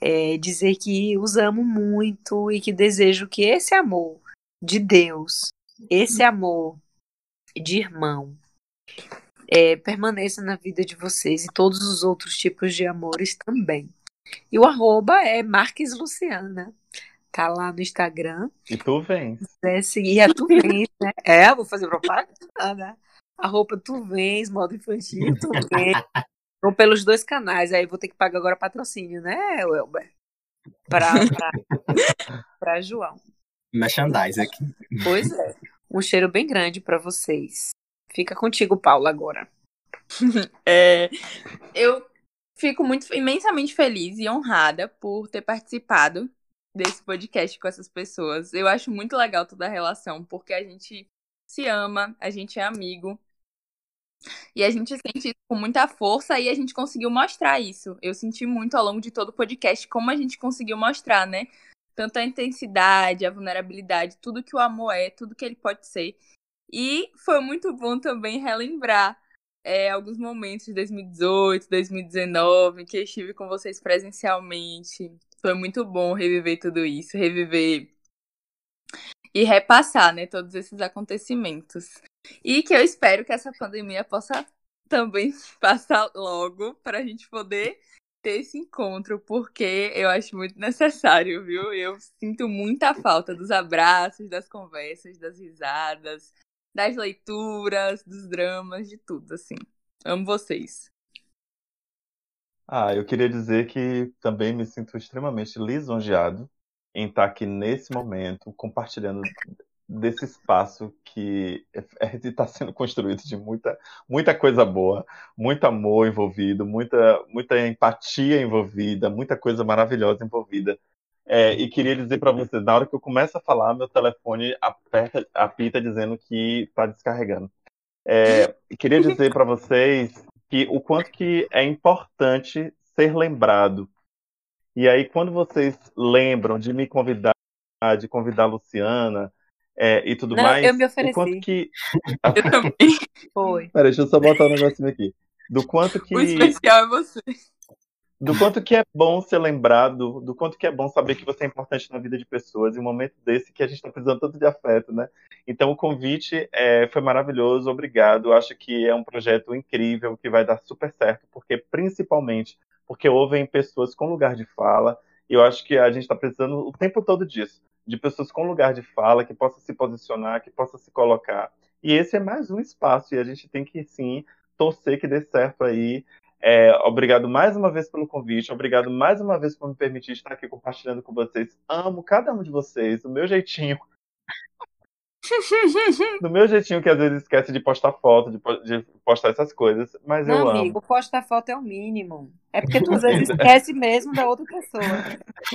é, dizer que os amo muito e que desejo que esse amor de Deus, esse amor de irmão, é, permaneça na vida de vocês e todos os outros tipos de amores também. E o arroba é Marques Luciana. Tá lá no Instagram. E tu vens. É, seguir a tu vens, né? É, vou fazer propaganda. Arroba tu vens, modo infantil, tu vens. Ou pelos dois canais, aí vou ter que pagar agora patrocínio, né, Welber? Pra, pra, [laughs] pra João. Merchandise aqui. Pois é. Um cheiro bem grande para vocês. Fica contigo, Paula, agora. [laughs] É, eu fico muito imensamente feliz e honrada por ter participado desse podcast com essas pessoas. Eu acho muito legal toda a relação, porque a gente se ama, a gente é amigo, e a gente sente isso com muita força e a gente conseguiu mostrar isso. Eu senti muito ao longo de todo o podcast como a gente conseguiu mostrar, né? Tanto a intensidade, a vulnerabilidade, tudo que o amor é, tudo que ele pode ser. E foi muito bom também relembrar é, alguns momentos de 2018, 2019, que eu estive com vocês presencialmente. Foi muito bom reviver tudo isso, reviver e repassar, né, todos esses acontecimentos. E que eu espero que essa pandemia possa também [laughs] passar logo para a gente poder ter esse encontro, porque eu acho muito necessário, viu? Eu sinto muita falta dos abraços, das conversas, das risadas, das leituras, dos dramas, de tudo, assim. Amo vocês. Ah, eu queria dizer que também me sinto extremamente lisonjeado em estar aqui nesse momento, compartilhando desse espaço que está sendo construído de muita, muita coisa boa, muito amor envolvido, muita, muita empatia envolvida, muita coisa maravilhosa envolvida. É, e queria dizer para vocês, na hora que eu começo a falar, meu telefone aperta, apita dizendo que está descarregando. É, queria dizer para vocês que o quanto que é importante ser lembrado. E aí, quando vocês lembram de me convidar, de convidar a Luciana, é, e tudo Não, mais. Eu me ofereci. Quanto que. Eu [laughs] também. Foi. Pera, deixa eu só botar um negocinho aqui. Do quanto que. O especial é você. Do quanto que é bom ser lembrado, do quanto que é bom saber que você é importante na vida de pessoas, em um momento desse que a gente está precisando tanto de afeto, né? Então o convite é, foi maravilhoso, obrigado. Acho que é um projeto incrível, que vai dar super certo, porque principalmente porque ouvem pessoas com lugar de fala E eu acho que a gente está precisando o tempo todo disso, de pessoas com lugar de fala, que possa se posicionar, que possa se colocar. E esse é mais um espaço, e a gente tem que sim torcer que dê certo aí. É, obrigado mais uma vez pelo convite, obrigado mais uma vez por me permitir estar aqui compartilhando com vocês. Amo cada um de vocês, o meu jeitinho [laughs] do meu jeitinho, que às vezes esquece de postar foto, de, de postar essas coisas, mas Não, eu amigo, amo. postar foto é o mínimo. É porque tu às vezes [laughs] esquece mesmo da outra pessoa.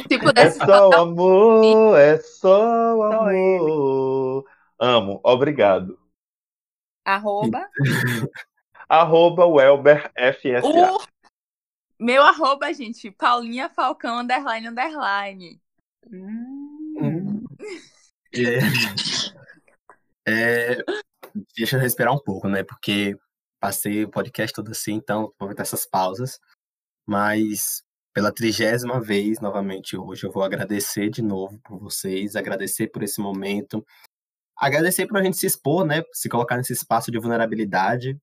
Se É pudesse só o botar amor, é só o Só ele. amor. Amo, obrigado. Arroba. [laughs] Arroba Welber FSA. o meu arroba, gente, Paulinha Falcão, underline, underline. Hum. É, é, deixa eu respirar um pouco, né? Porque passei o podcast todo assim, então vou aproveitar essas pausas. Mas pela trigésima vez, novamente, hoje eu vou agradecer de novo por vocês, agradecer por esse momento, agradecer por a gente se expor, né? Se colocar nesse espaço de vulnerabilidade.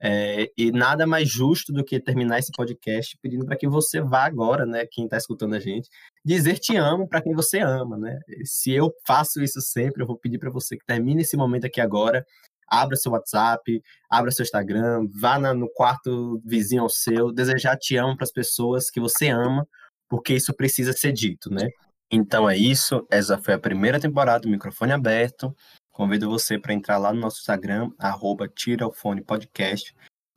É, e nada mais justo do que terminar esse podcast pedindo para que você vá agora, né? Quem está escutando a gente, dizer te amo para quem você ama, né? Se eu faço isso sempre, eu vou pedir para você que termine esse momento aqui agora, abra seu WhatsApp, abra seu Instagram, vá na, no quarto vizinho ao seu, desejar te amo para as pessoas que você ama, porque isso precisa ser dito, né? Então é isso, essa foi a primeira temporada do Microfone Aberto. Convido você para entrar lá no nosso Instagram, arroba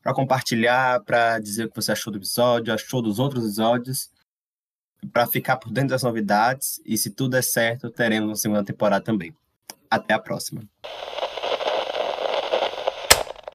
para compartilhar, para dizer o que você achou do episódio, achou dos outros episódios, para ficar por dentro das novidades. E se tudo der certo, teremos uma segunda temporada também. Até a próxima.